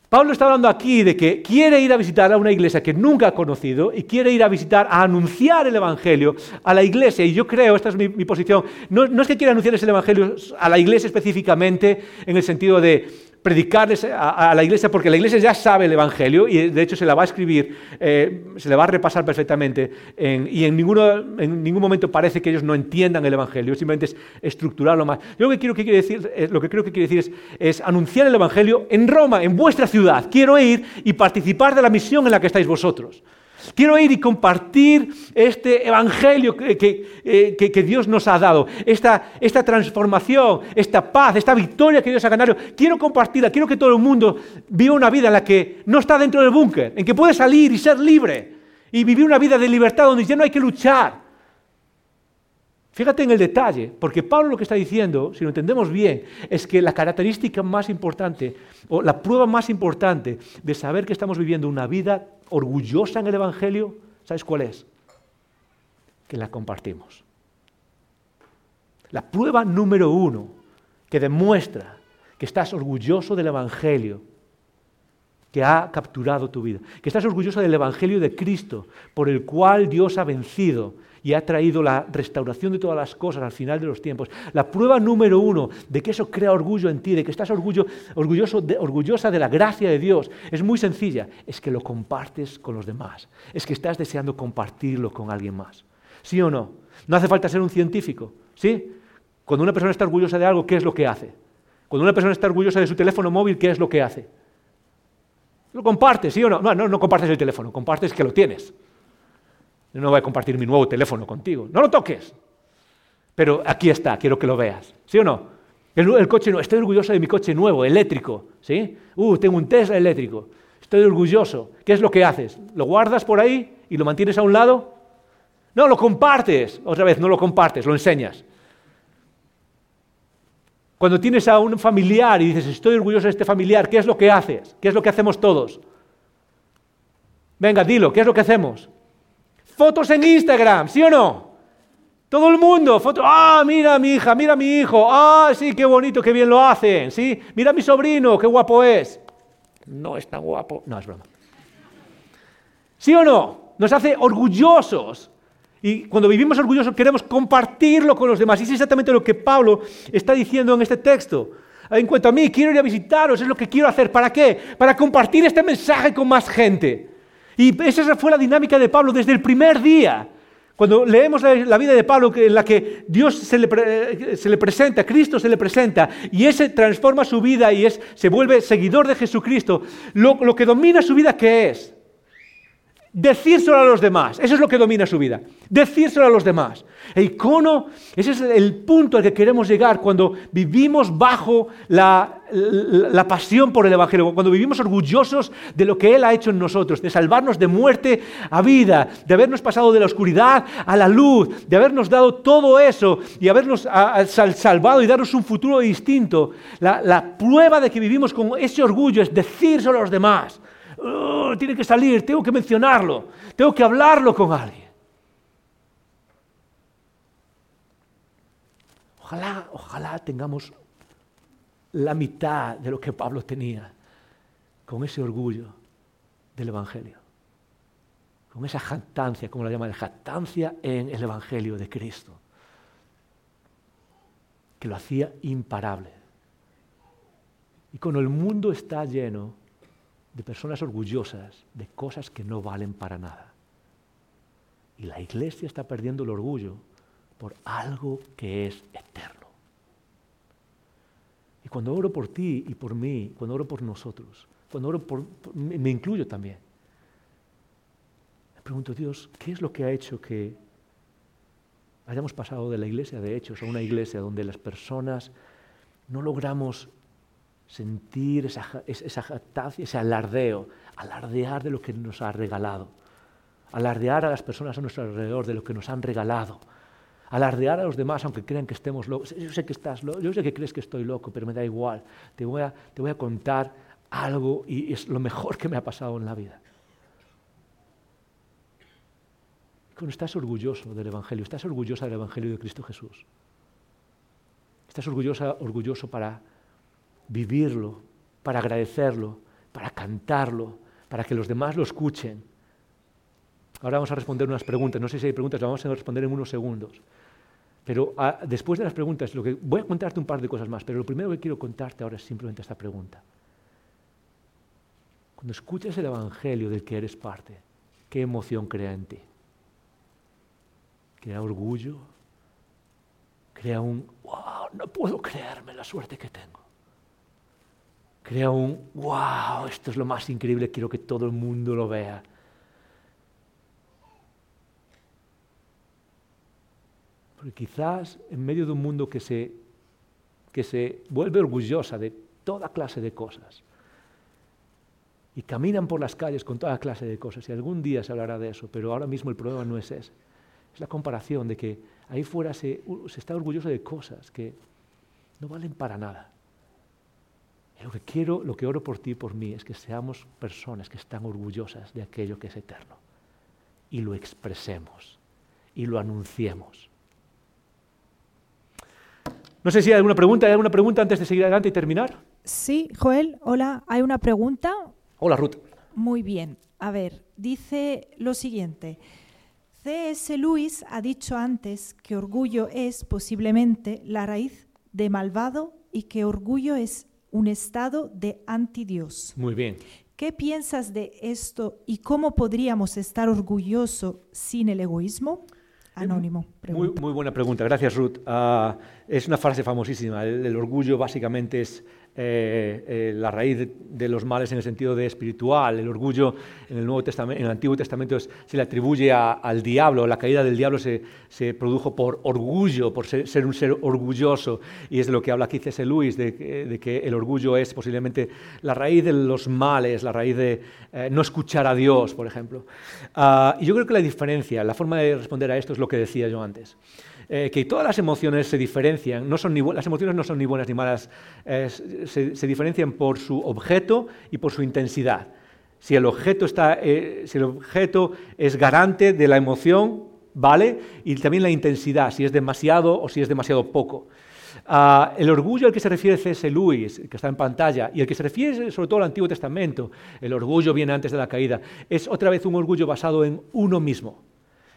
Pablo está hablando aquí de que quiere ir a visitar a una iglesia que nunca ha conocido y quiere ir a visitar, a anunciar el Evangelio a la iglesia. Y yo creo, esta es mi, posición, no, es que quiera anunciar ese Evangelio a la iglesia específicamente en el sentido de predicarles a, la iglesia, porque la iglesia ya sabe el Evangelio y de hecho se la va a escribir, eh, se le va a repasar perfectamente y en, en ningún momento parece que ellos no entiendan el Evangelio, simplemente es estructurarlo más. Yo lo que, quiero que quiere decir, eh, lo que creo que quiere decir es, es anunciar el Evangelio en Roma, en vuestra ciudad. Quiero ir y participar de la misión en la que estáis vosotros. Quiero ir y compartir este evangelio eh, que, Dios nos ha dado, esta, esta, transformación, esta paz, esta victoria que Dios ha ganado. Quiero compartirla, quiero que todo el mundo viva una vida en la que no está dentro del búnker, en que puede salir y ser libre y vivir una vida de libertad donde ya no hay que luchar, Fíjate en el detalle, porque Pablo lo que está diciendo, si lo entendemos bien, es que la característica más importante, o la prueba más importante de saber que estamos viviendo una vida orgullosa en el Evangelio, ¿sabes cuál es? Que la compartimos. La prueba número uno que demuestra que estás orgulloso del Evangelio, que ha capturado tu vida, que estás orgulloso del Evangelio de Cristo, por el cual Dios ha vencido y ha traído la restauración de todas las cosas al final de los tiempos. La prueba número uno de que eso crea orgullo en ti, de que estás orgullo, orgulloso orgullosa de la gracia de Dios, es muy sencilla, es que lo compartes con los demás, es que estás deseando compartirlo con alguien más. ¿Sí o no? No hace falta ser un científico, ¿sí? Cuando una persona está orgullosa de algo, ¿qué es lo que hace? Cuando una persona está orgullosa de su teléfono móvil, ¿qué es lo que hace? Lo compartes, ¿sí o no? No, no, no compartes el teléfono, compartes que lo tienes. No voy a compartir mi nuevo teléfono contigo. No lo toques. Pero aquí está, quiero que lo veas. ¿Sí o no? El, coche no, estoy orgulloso de mi coche nuevo, eléctrico. ¿Sí? Uh, tengo un Tesla eléctrico. Estoy orgulloso. ¿Qué es lo que haces? ¿Lo guardas por ahí y lo mantienes a un lado? No, lo compartes. Otra vez, no lo compartes, lo enseñas. Cuando tienes a un familiar y dices, estoy orgulloso de este familiar, ¿qué es lo que haces? ¿Qué es lo que hacemos todos? Venga, dilo, ¿qué es lo que hacemos? Fotos en Instagram, ¿sí o no? Todo el mundo, fotos. Ah, mira a mi hija, mira a mi hijo. Ah, sí, qué bonito, qué bien lo hacen. Sí, mira a mi sobrino, qué guapo es. No es tan guapo. No, es broma. ¿Sí o no? Nos hace orgullosos. Y cuando vivimos orgullosos queremos compartirlo con los demás. Y es exactamente lo que Pablo está diciendo en este texto. En cuanto a mí, quiero ir a visitaros, es lo que quiero hacer. ¿Para qué? Para compartir este mensaje con más gente. Y esa fue la dinámica de Pablo desde el primer día. Cuando leemos la, vida de Pablo en la que Dios se le, presenta, Cristo se le presenta, y ese transforma su vida y es, se vuelve seguidor de Jesucristo, lo, lo que domina su vida, ¿qué es? Decírselo a los demás. Eso es lo que domina su vida. Decírselo a los demás. El icono, ese es el punto al que queremos llegar cuando vivimos bajo la, pasión por el Evangelio, cuando vivimos orgullosos de lo que Él ha hecho en nosotros, de salvarnos de muerte a vida, de habernos pasado de la oscuridad a la luz, de habernos dado todo eso y habernos salvado y darnos un futuro distinto. La, la prueba de que vivimos con ese orgullo es decírselo a los demás. Oh, tiene que salir, tengo que mencionarlo, tengo que hablarlo con alguien. Ojalá, ojalá tengamos la mitad de lo que Pablo tenía con ese orgullo del Evangelio, con esa jactancia, como la llama, jactancia en el Evangelio de Cristo, que lo hacía imparable. Y cuando el mundo está lleno de personas orgullosas de cosas que no valen para nada. Y la iglesia está perdiendo el orgullo por algo que es eterno. Y cuando oro por ti y por mí, cuando oro por nosotros, cuando oro por, me incluyo también, pregunto, Dios, ¿qué es lo que ha hecho que hayamos pasado de la iglesia de hechos a una iglesia donde las personas no logramos sentir esa, jactancia, ese alardeo, alardear de lo que nos ha regalado, alardear a las personas a nuestro alrededor de lo que nos han regalado, alardear a los demás aunque crean que estemos locos. Yo sé que estás yo sé que crees que estoy loco, pero me da igual. Te voy a, te voy a contar algo y es lo mejor que me ha pasado en la vida. Cuando estás orgulloso del Evangelio, estás orgullosa del Evangelio de Cristo Jesús. Estás orgullosa, orgulloso para vivirlo, para agradecerlo, para cantarlo, para que los demás lo escuchen. Ahora vamos a responder unas preguntas. No sé si hay preguntas, las vamos a responder en unos segundos. Pero ah, después de las preguntas, lo que, voy a contarte un par de cosas más, pero lo primero que quiero contarte ahora es simplemente esta pregunta. Cuando escuchas el Evangelio del que eres parte, ¿qué emoción crea en ti? ¿Crea orgullo? ¿Crea un, wow, no puedo creerme la suerte que tengo? Crea un, wow, esto es lo más increíble, quiero que todo el mundo lo vea. Porque quizás en medio de un mundo que se, que se vuelve orgullosa de toda clase de cosas, y caminan por las calles con toda clase de cosas, y algún día se hablará de eso, pero ahora mismo el problema no es ese, es la comparación de que ahí fuera se, se está orgulloso de cosas que no valen para nada. Lo que quiero, lo que oro por ti y por mí es que seamos personas que están orgullosas de aquello que es eterno y lo expresemos y lo anunciemos. No sé si hay alguna pregunta, ¿hay alguna pregunta antes de seguir adelante y terminar? Sí, Joel, hola, hay una pregunta. Hola, Ruth. Muy bien. A ver, dice lo siguiente. C.S. Lewis ha dicho antes que orgullo es posiblemente la raíz de malvado y que orgullo es un estado de antidios. Muy bien. ¿Qué piensas de esto y cómo podríamos estar orgullosos sin el egoísmo? Anónimo. Muy, muy, buena pregunta, gracias Ruth. Ah, es una frase famosísima. el, orgullo básicamente es eh, eh, la raíz de, los males en el sentido de espiritual. El orgullo en el, Nuevo Testamento, en el Antiguo Testamento se le atribuye al diablo. La caída del diablo se, produjo por orgullo, por ser, un ser orgulloso. Y es lo que habla aquí C.S. Lewis, de, de, que el orgullo es posiblemente la raíz de los males, la raíz de eh, no escuchar a Dios, por ejemplo. Ah, y yo creo que la diferencia, la forma de responder a esto es lo que decía yo antes. Eh, que todas las emociones se diferencian, no son ni, las emociones no son ni buenas ni malas, se, diferencian por su objeto y por su intensidad. Si el objeto, está, eh, si el objeto es garante de la emoción, ¿vale? Y también la intensidad, si es demasiado o si es demasiado poco. Ah, el orgullo al que se refiere C.S. Lewis, que está en pantalla, y el que se refiere sobre todo al Antiguo Testamento, el orgullo viene antes de la caída, es otra vez un orgullo basado en uno mismo.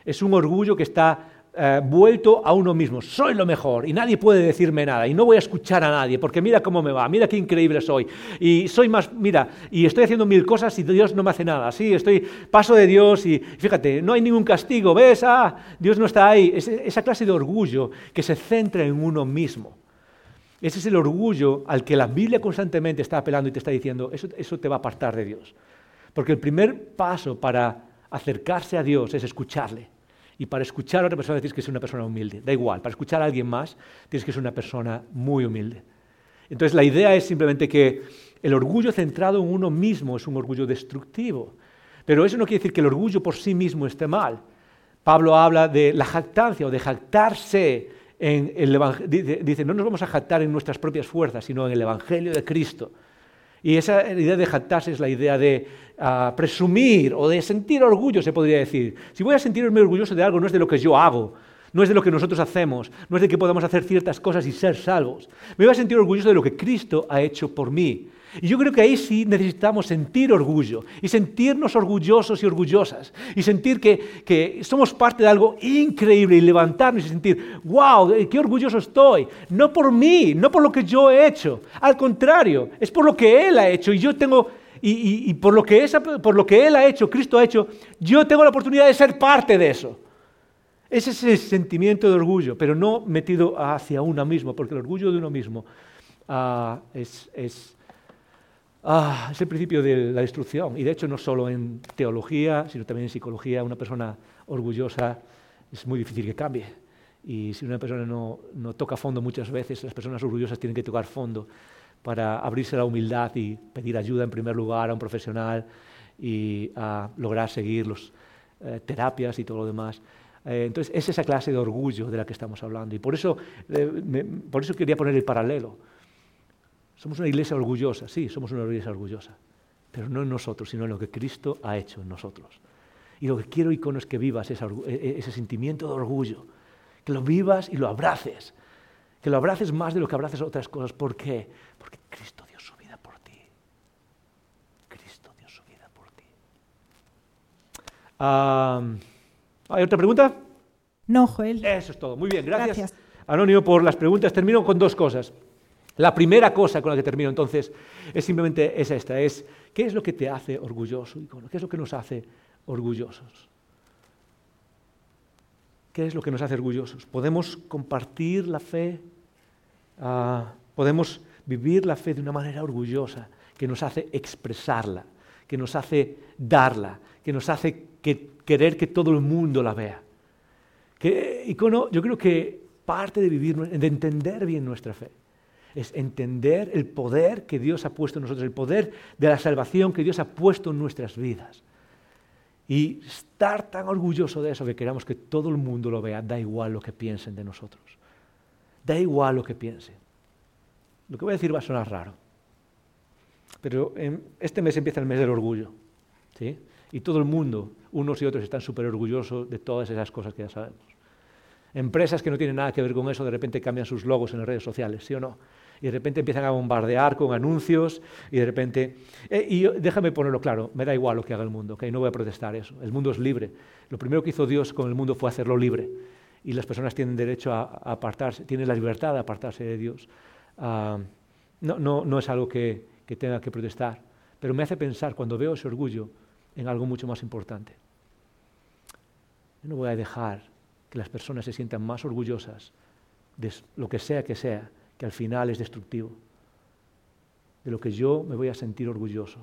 Es un orgullo que está eh, vuelto a uno mismo. Soy lo mejor y nadie puede decirme nada y no voy a escuchar a nadie porque mira cómo me va, mira qué increíble soy. Y soy más, mira, y estoy haciendo mil cosas y Dios no me hace nada. Sí, estoy, paso de Dios y fíjate, no hay ningún castigo, ¿ves? Ah, Dios no está ahí. esa clase de orgullo que se centra en uno mismo. Ese es el orgullo al que la Biblia constantemente está apelando y te está diciendo, eso, eso te va a apartar de Dios. Porque el primer paso para acercarse a Dios es escucharle. Y para escuchar a otra persona tienes que ser una persona humilde. Da igual, para escuchar a alguien más tienes que ser una persona muy humilde. Entonces la idea es simplemente que el orgullo centrado en uno mismo es un orgullo destructivo. Pero eso no quiere decir que el orgullo por sí mismo esté mal. Pablo habla de la jactancia o de jactarse en el Evangelio. Dice, no nos vamos a jactar en nuestras propias fuerzas, sino en el Evangelio de Cristo. Y esa idea de jactarse es la idea de ah, presumir o de sentir orgullo, se podría decir. Si voy a sentirme orgulloso de algo, no es de lo que yo hago, no es de lo que nosotros hacemos, no es de que podamos hacer ciertas cosas y ser salvos. Me voy a sentir orgulloso de lo que Cristo ha hecho por mí. Y yo creo que ahí sí necesitamos sentir orgullo y sentirnos orgullosos y orgullosas y sentir que, somos parte de algo increíble y levantarnos y sentir, wow, qué orgulloso estoy. No por mí, no por lo que yo he hecho. Al contrario, es por lo que Él ha hecho y yo tengo, y, por, lo que por lo que Él ha hecho, Cristo ha hecho, yo tengo la oportunidad de ser parte de eso. Ese es el sentimiento de orgullo, pero no metido hacia uno mismo, porque el orgullo de uno mismo ah, es ah, es el principio de la destrucción. Y de hecho no solo en teología, sino también en psicología, una persona orgullosa es muy difícil que cambie. Y si una persona no, no toca fondo muchas veces, las personas orgullosas tienen que tocar fondo para abrirse la humildad y pedir ayuda en primer lugar a un profesional y a lograr seguir las eh, terapias y todo lo demás. Eh, entonces, es esa clase de orgullo de la que estamos hablando. Y por eso, eh, por eso quería poner el paralelo. Somos una iglesia orgullosa, sí, somos una iglesia orgullosa, pero no en nosotros, sino en lo que Cristo ha hecho en nosotros. Y lo que quiero, Icono, es que vivas ese, ese sentimiento de orgullo, que lo vivas y lo abraces, que lo abraces más de lo que abraces otras cosas. ¿Por qué? Porque Cristo dio su vida por ti. Cristo dio su vida por ti. ¿Hay otra pregunta? No, Joel. Eso es todo. Muy bien, gracias, Anónimo por las preguntas. Termino con dos cosas. La primera cosa con la que termino entonces es simplemente es esta, es ¿qué es lo que te hace orgulloso? ¿Qué es lo que nos hace orgullosos? ¿Qué es lo que nos hace orgullosos? ¿Podemos compartir la fe? Ah, ¿Podemos vivir la fe de una manera orgullosa que nos hace expresarla, que nos hace darla, que nos hace querer que todo el mundo la vea? Que, icono, yo creo que parte de vivir, de entender bien nuestra fe, es entender el poder que Dios ha puesto en nosotros, el poder de la salvación que Dios ha puesto en nuestras vidas. Y estar tan orgulloso de eso que queramos que todo el mundo lo vea, da igual lo que piensen de nosotros. Da igual lo que piensen. Lo que voy a decir va a sonar raro. Pero este mes empieza el mes del orgullo. ¿sí? Y todo el mundo, unos y otros, están súper orgullosos de todas esas cosas que ya sabemos. Empresas que no tienen nada que ver con eso, de repente cambian sus logos en las redes sociales, ¿sí o no? Y de repente empiezan a bombardear con anuncios y de repente... Eh, y déjame ponerlo claro, me da igual lo que haga el mundo, que no voy a protestar eso. El mundo es libre. Lo primero que hizo Dios con el mundo fue hacerlo libre. Y las personas tienen derecho a, apartarse, tienen la libertad de apartarse de Dios. Ah, no, no, no, es algo que, que tenga que protestar, pero me hace pensar cuando veo ese orgullo en algo mucho más importante. Yo no voy a dejar que las personas se sientan más orgullosas de lo que sea que sea que al final es destructivo, de lo que yo me voy a sentir orgulloso,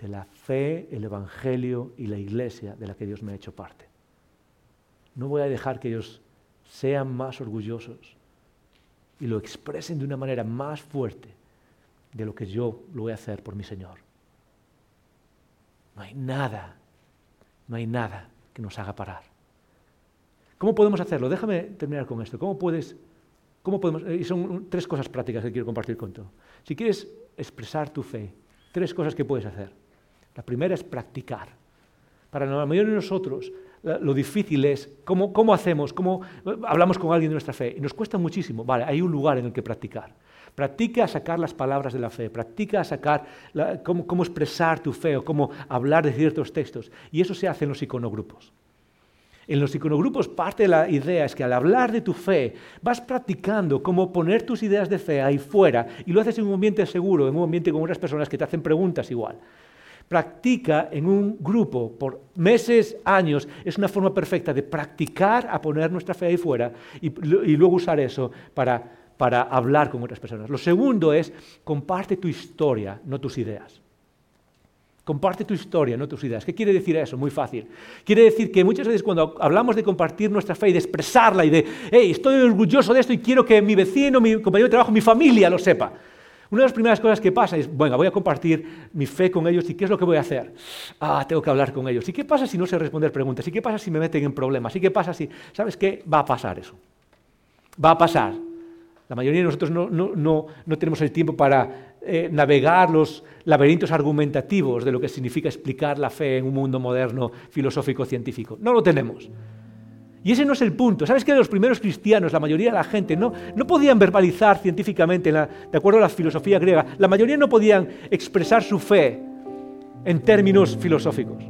de la fe, el Evangelio y la iglesia de la que Dios me ha hecho parte. No voy a dejar que ellos sean más orgullosos y lo expresen de una manera más fuerte de lo que yo lo voy a hacer por mi Señor. No hay nada, no hay nada que nos haga parar. ¿Cómo podemos hacerlo? Déjame terminar con esto. ¿Cómo puedes ¿Cómo podemos? Eh, y son tres cosas prácticas que quiero compartir con tú. Si quieres expresar tu fe, tres cosas que puedes hacer. La primera es practicar. Para la mayoría de nosotros, lo difícil es cómo, cómo hacemos, cómo hablamos con alguien de nuestra fe. Y nos cuesta muchísimo. Vale, hay un lugar en el que practicar. Practica a sacar las palabras de la fe, practica a sacar cómo, cómo expresar tu fe o cómo hablar de ciertos textos. Y eso se hace en los iconogrupos. En los iconogrupos parte de la idea es que al hablar de tu fe vas practicando cómo poner tus ideas de fe ahí fuera y lo haces en un ambiente seguro, en un ambiente con otras personas que te hacen preguntas igual. Practica en un grupo por meses, años, es una forma perfecta de practicar a poner nuestra fe ahí fuera y, y luego usar eso para, para hablar con otras personas. Lo segundo es comparte tu historia, no tus ideas. Comparte tu historia, no tus ideas. ¿Qué quiere decir eso? Muy fácil. Quiere decir que muchas veces cuando hablamos de compartir nuestra fe y de expresarla y de, hey, estoy orgulloso de esto y quiero que mi vecino, mi compañero de trabajo, mi familia lo sepa. Una de las primeras cosas que pasa es, bueno, voy a compartir mi fe con ellos y ¿qué es lo que voy a hacer? Ah, tengo que hablar con ellos. ¿Y qué pasa si no sé responder preguntas? ¿Y qué pasa si me meten en problemas? ¿Y qué pasa si, sabes qué? Va a pasar eso. Va a pasar. La mayoría de nosotros no, tenemos el tiempo para eh, navegar los laberintos argumentativos de lo que significa explicar la fe en un mundo moderno filosófico-científico. No lo tenemos. Y ese no es el punto. ¿Sabes que los primeros cristianos, la mayoría de la gente, no, no podían verbalizar científicamente, de acuerdo a la filosofía griega, la mayoría no podían expresar su fe en términos filosóficos,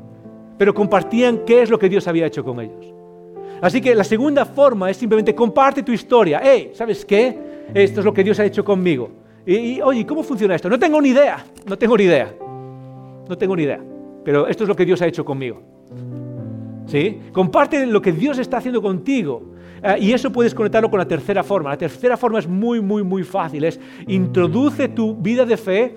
pero compartían qué es lo que Dios había hecho con ellos. Así que la segunda forma es simplemente comparte tu historia. Hey, ¿sabes qué? Esto es lo que Dios ha hecho conmigo. Y, oye, ¿cómo funciona esto? No tengo ni idea, no tengo ni idea. No tengo ni idea. Pero esto es lo que Dios ha hecho conmigo. ¿Sí? Comparte lo que Dios está haciendo contigo. Eh, y eso puedes conectarlo con la tercera forma. La tercera forma es muy, muy, muy fácil. Es introduce tu vida de fe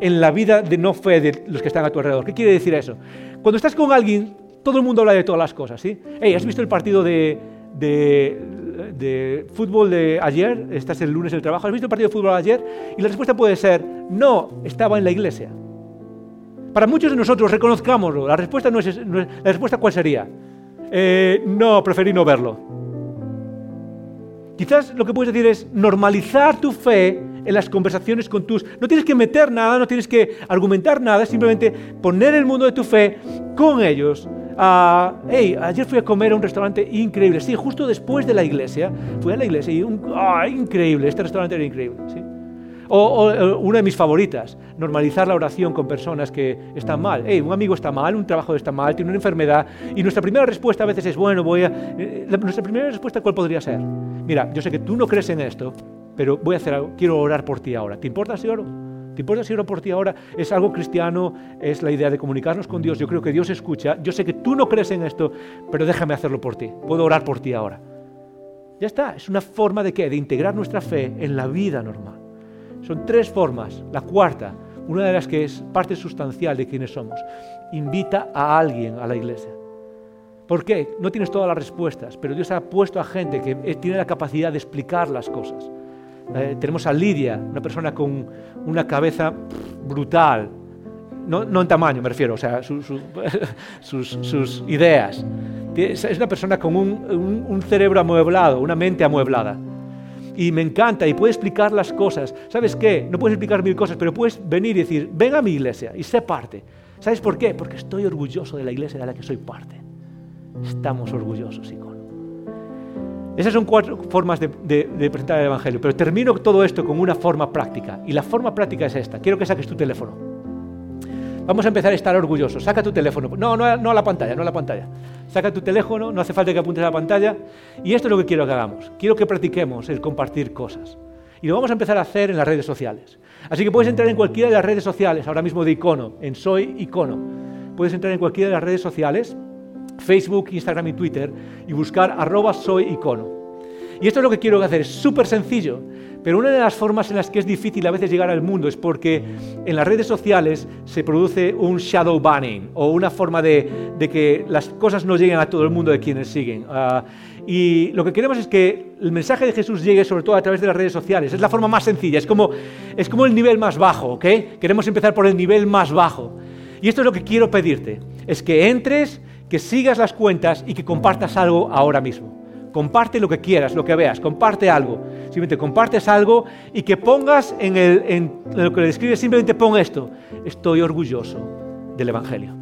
en la vida de no fe de los que están a tu alrededor. ¿Qué quiere decir eso? Cuando estás con alguien, todo el mundo habla de todas las cosas, ¿sí? Hey, ¿has visto el partido de, de, fútbol de ayer? Estás el lunes del trabajo. ¿Has visto el partido de fútbol de ayer? Y la respuesta puede ser, no, estaba en la iglesia. Para muchos de nosotros, reconozcámoslo, la respuesta, no es, la respuesta ¿cuál sería? Eh, no, preferí no verlo. Quizás lo que puedes decir es normalizar tu fe en las conversaciones con tus... No tienes que meter nada, no tienes que argumentar nada, simplemente poner el mundo de tu fe con ellos. Uh, hey, ayer fui a comer a un restaurante increíble. Sí, justo después de la iglesia, fui a la iglesia y un, ah, increíble, este restaurante era increíble. ¿sí? O, una de mis favoritas, normalizar la oración con personas que están mal. Hey, un amigo está mal, un trabajo está mal, tiene una enfermedad y nuestra primera respuesta a veces es, bueno, voy a... Eh, nuestra primera respuesta, ¿cuál podría ser? Mira, yo sé que tú no crees en esto, pero voy a hacer quiero orar por ti ahora. ¿Te importa si oro? ¿Te importa si oro por ti ahora? Es algo cristiano, es la idea de comunicarnos con Dios. Yo creo que Dios escucha. Yo sé que tú no crees en esto, pero déjame hacerlo por ti. Puedo orar por ti ahora. Ya está, es una forma de qué? De integrar nuestra fe en la vida normal. Son tres formas. La cuarta, una de las que es parte sustancial de quienes somos, invita a alguien a la iglesia. ¿Por qué? No tienes todas las respuestas, pero Dios ha puesto a gente que tiene la capacidad de explicar las cosas. Eh, tenemos a Lidia, una persona con una cabeza brutal, no, en tamaño me refiero, o sea, sus, ideas. Es una persona con un cerebro amueblado, una mente amueblada y me encanta y puede explicar las cosas. ¿Sabes qué? No puedes explicar mil cosas, pero puedes venir y decir, ven a mi iglesia y sé parte. ¿Sabes por qué? Porque estoy orgulloso de la iglesia de la que soy parte. Estamos orgullosos, Icono. Esas son cuatro formas de, presentar el Evangelio, pero termino todo esto con una forma práctica. Y la forma práctica es esta. Quiero que saques tu teléfono. Vamos a empezar a estar orgullosos. Saca tu teléfono. No, no, no a la pantalla, no a la pantalla. Saca tu teléfono, no hace falta que apuntes a la pantalla. Y esto es lo que quiero que hagamos. Quiero que practiquemos el compartir cosas. Y lo vamos a empezar a hacer en las redes sociales. Así que puedes entrar en cualquiera de las redes sociales, ahora mismo de Icono, en Soy Icono. Puedes entrar en cualquiera de las redes sociales, Facebook, Instagram y Twitter, y buscar arroba. Y esto es lo que quiero hacer, es súper sencillo. Pero una de las formas en las que es difícil a veces llegar al mundo es porque en las redes sociales se produce un shadow banning o una forma de, que las cosas no lleguen a todo el mundo de quienes siguen. Ah, y lo que queremos es que el mensaje de Jesús llegue sobre todo a través de las redes sociales. Es la forma más sencilla, es como, es como el nivel más bajo, ¿ok? Queremos empezar por el nivel más bajo. Y esto es lo que quiero pedirte, es que entres, que sigas las cuentas y que compartas algo ahora mismo. Comparte lo que quieras, lo que veas, comparte algo. Simplemente compartes algo y que pongas en, el, lo que le describes, simplemente pon esto. Estoy orgulloso del Evangelio.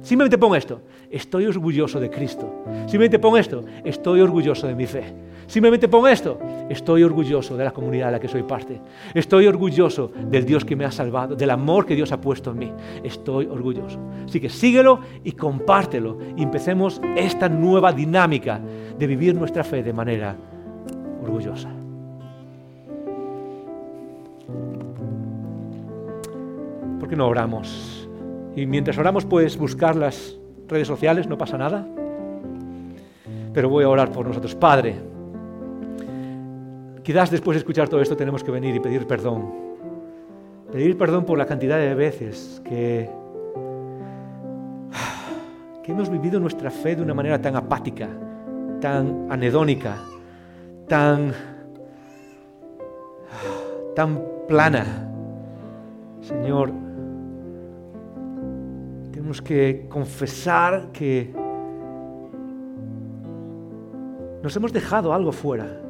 Simplemente pon esto. Estoy orgulloso de Cristo. Simplemente pon esto. Estoy orgulloso de mi fe. Simplemente pon esto. Estoy orgulloso de la comunidad de la que soy parte. Estoy orgulloso del Dios que me ha salvado, del amor que Dios ha puesto en mí. Estoy orgulloso. Así que síguelo y compártelo. Y empecemos esta nueva dinámica de vivir nuestra fe de manera orgullosa. ¿Por qué no oramos? Y mientras oramos puedes buscar las redes sociales, no pasa nada. Pero voy a orar por nosotros. Padre, quizás después de escuchar todo esto tenemos que venir y pedir perdón. Pedir perdón por la cantidad de veces que, que hemos vivido nuestra fe de una manera tan apática, tan anedónica, tan, tan plana. Señor, tenemos que confesar que nos hemos dejado algo fuera,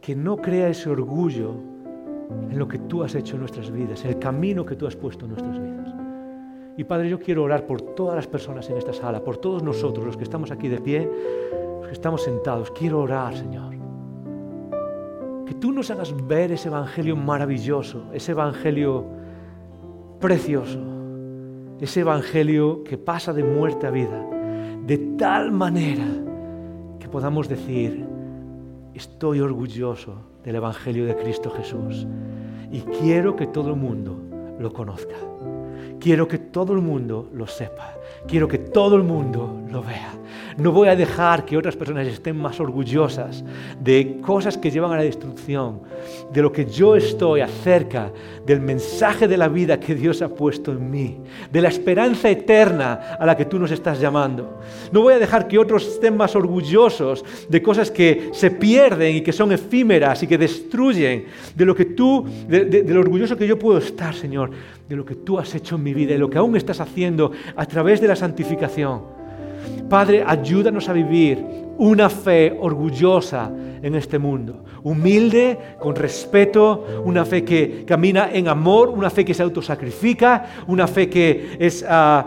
que no crea ese orgullo en lo que tú has hecho en nuestras vidas, en el camino que tú has puesto en nuestras vidas. Y Padre, yo quiero orar por todas las personas en esta sala, por todos nosotros, los que estamos aquí de pie, los que estamos sentados. Quiero orar, Señor. Que tú nos hagas ver ese Evangelio maravilloso, ese Evangelio precioso ese Evangelio que pasa de muerte a vida, de tal manera que podamos decir, estoy orgulloso del Evangelio de Cristo Jesús y quiero que todo el mundo lo conozca. Quiero que todo el mundo lo sepa. Quiero que todo el mundo lo vea. No voy a dejar que otras personas estén más orgullosas de cosas que llevan a la destrucción, de lo que yo estoy acerca del mensaje de la vida que Dios ha puesto en mí, de la esperanza eterna a la que tú nos estás llamando. No voy a dejar que otros estén más orgullosos de cosas que se pierden y que son efímeras y que destruyen, de lo que tú, de, lo orgulloso que yo puedo estar, Señor, de lo que tú has hecho en mi vida y lo que aún estás haciendo a través de la santificación. Padre, ayúdanos a vivir una fe orgullosa en este mundo, humilde, con respeto, una fe que camina en amor, una fe que se autosacrifica, una fe que es ah,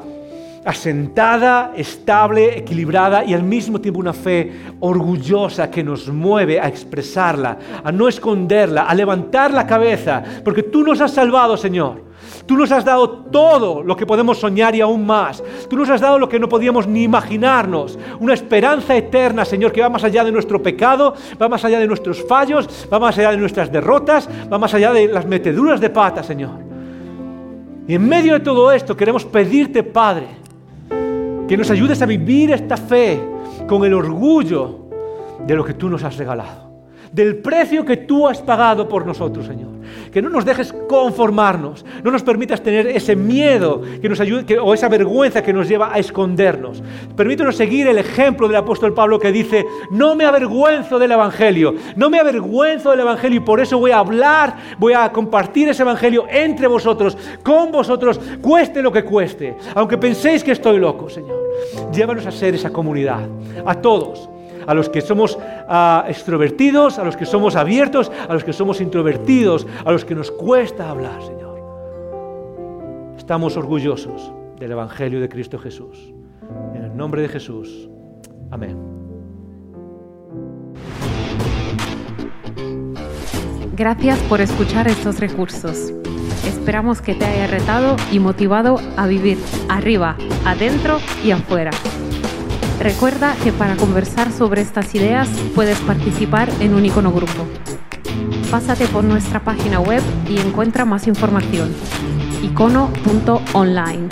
asentada, estable, equilibrada y al mismo tiempo una fe orgullosa que nos mueve a expresarla, a no esconderla, a levantar la cabeza, porque tú nos has salvado, Señor. Tú nos has dado todo lo que podemos soñar y aún más. Tú nos has dado lo que no podíamos ni imaginarnos. Una esperanza eterna, Señor, que va más allá de nuestro pecado, va más allá de nuestros fallos, va más allá de nuestras derrotas, va más allá de las meteduras de pata, Señor. Y en medio de todo esto queremos pedirte, Padre, que nos ayudes a vivir esta fe con el orgullo de lo que tú nos has regalado del precio que tú has pagado por nosotros, Señor. Que no nos dejes conformarnos, no nos permitas tener ese miedo que nos ayude, o esa vergüenza que nos lleva a escondernos. Permítanos seguir el ejemplo del apóstol Pablo que dice, no me avergüenzo del Evangelio, no me avergüenzo del Evangelio y por eso voy a hablar, voy a compartir ese Evangelio entre vosotros, con vosotros, cueste lo que cueste, aunque penséis que estoy loco, Señor. Llévanos a ser esa comunidad, a todos a los que somos ah, extrovertidos, a los que somos abiertos, a los que somos introvertidos, a los que nos cuesta hablar, Señor. Estamos orgullosos del Evangelio de Cristo Jesús. En el nombre de Jesús. Amén. Gracias por escuchar estos recursos. Esperamos que te haya retado y motivado a vivir arriba, adentro y afuera. Recuerda que para conversar sobre estas ideas puedes participar en un icono grupo. Pásate por nuestra página web y encuentra más información. icono.online.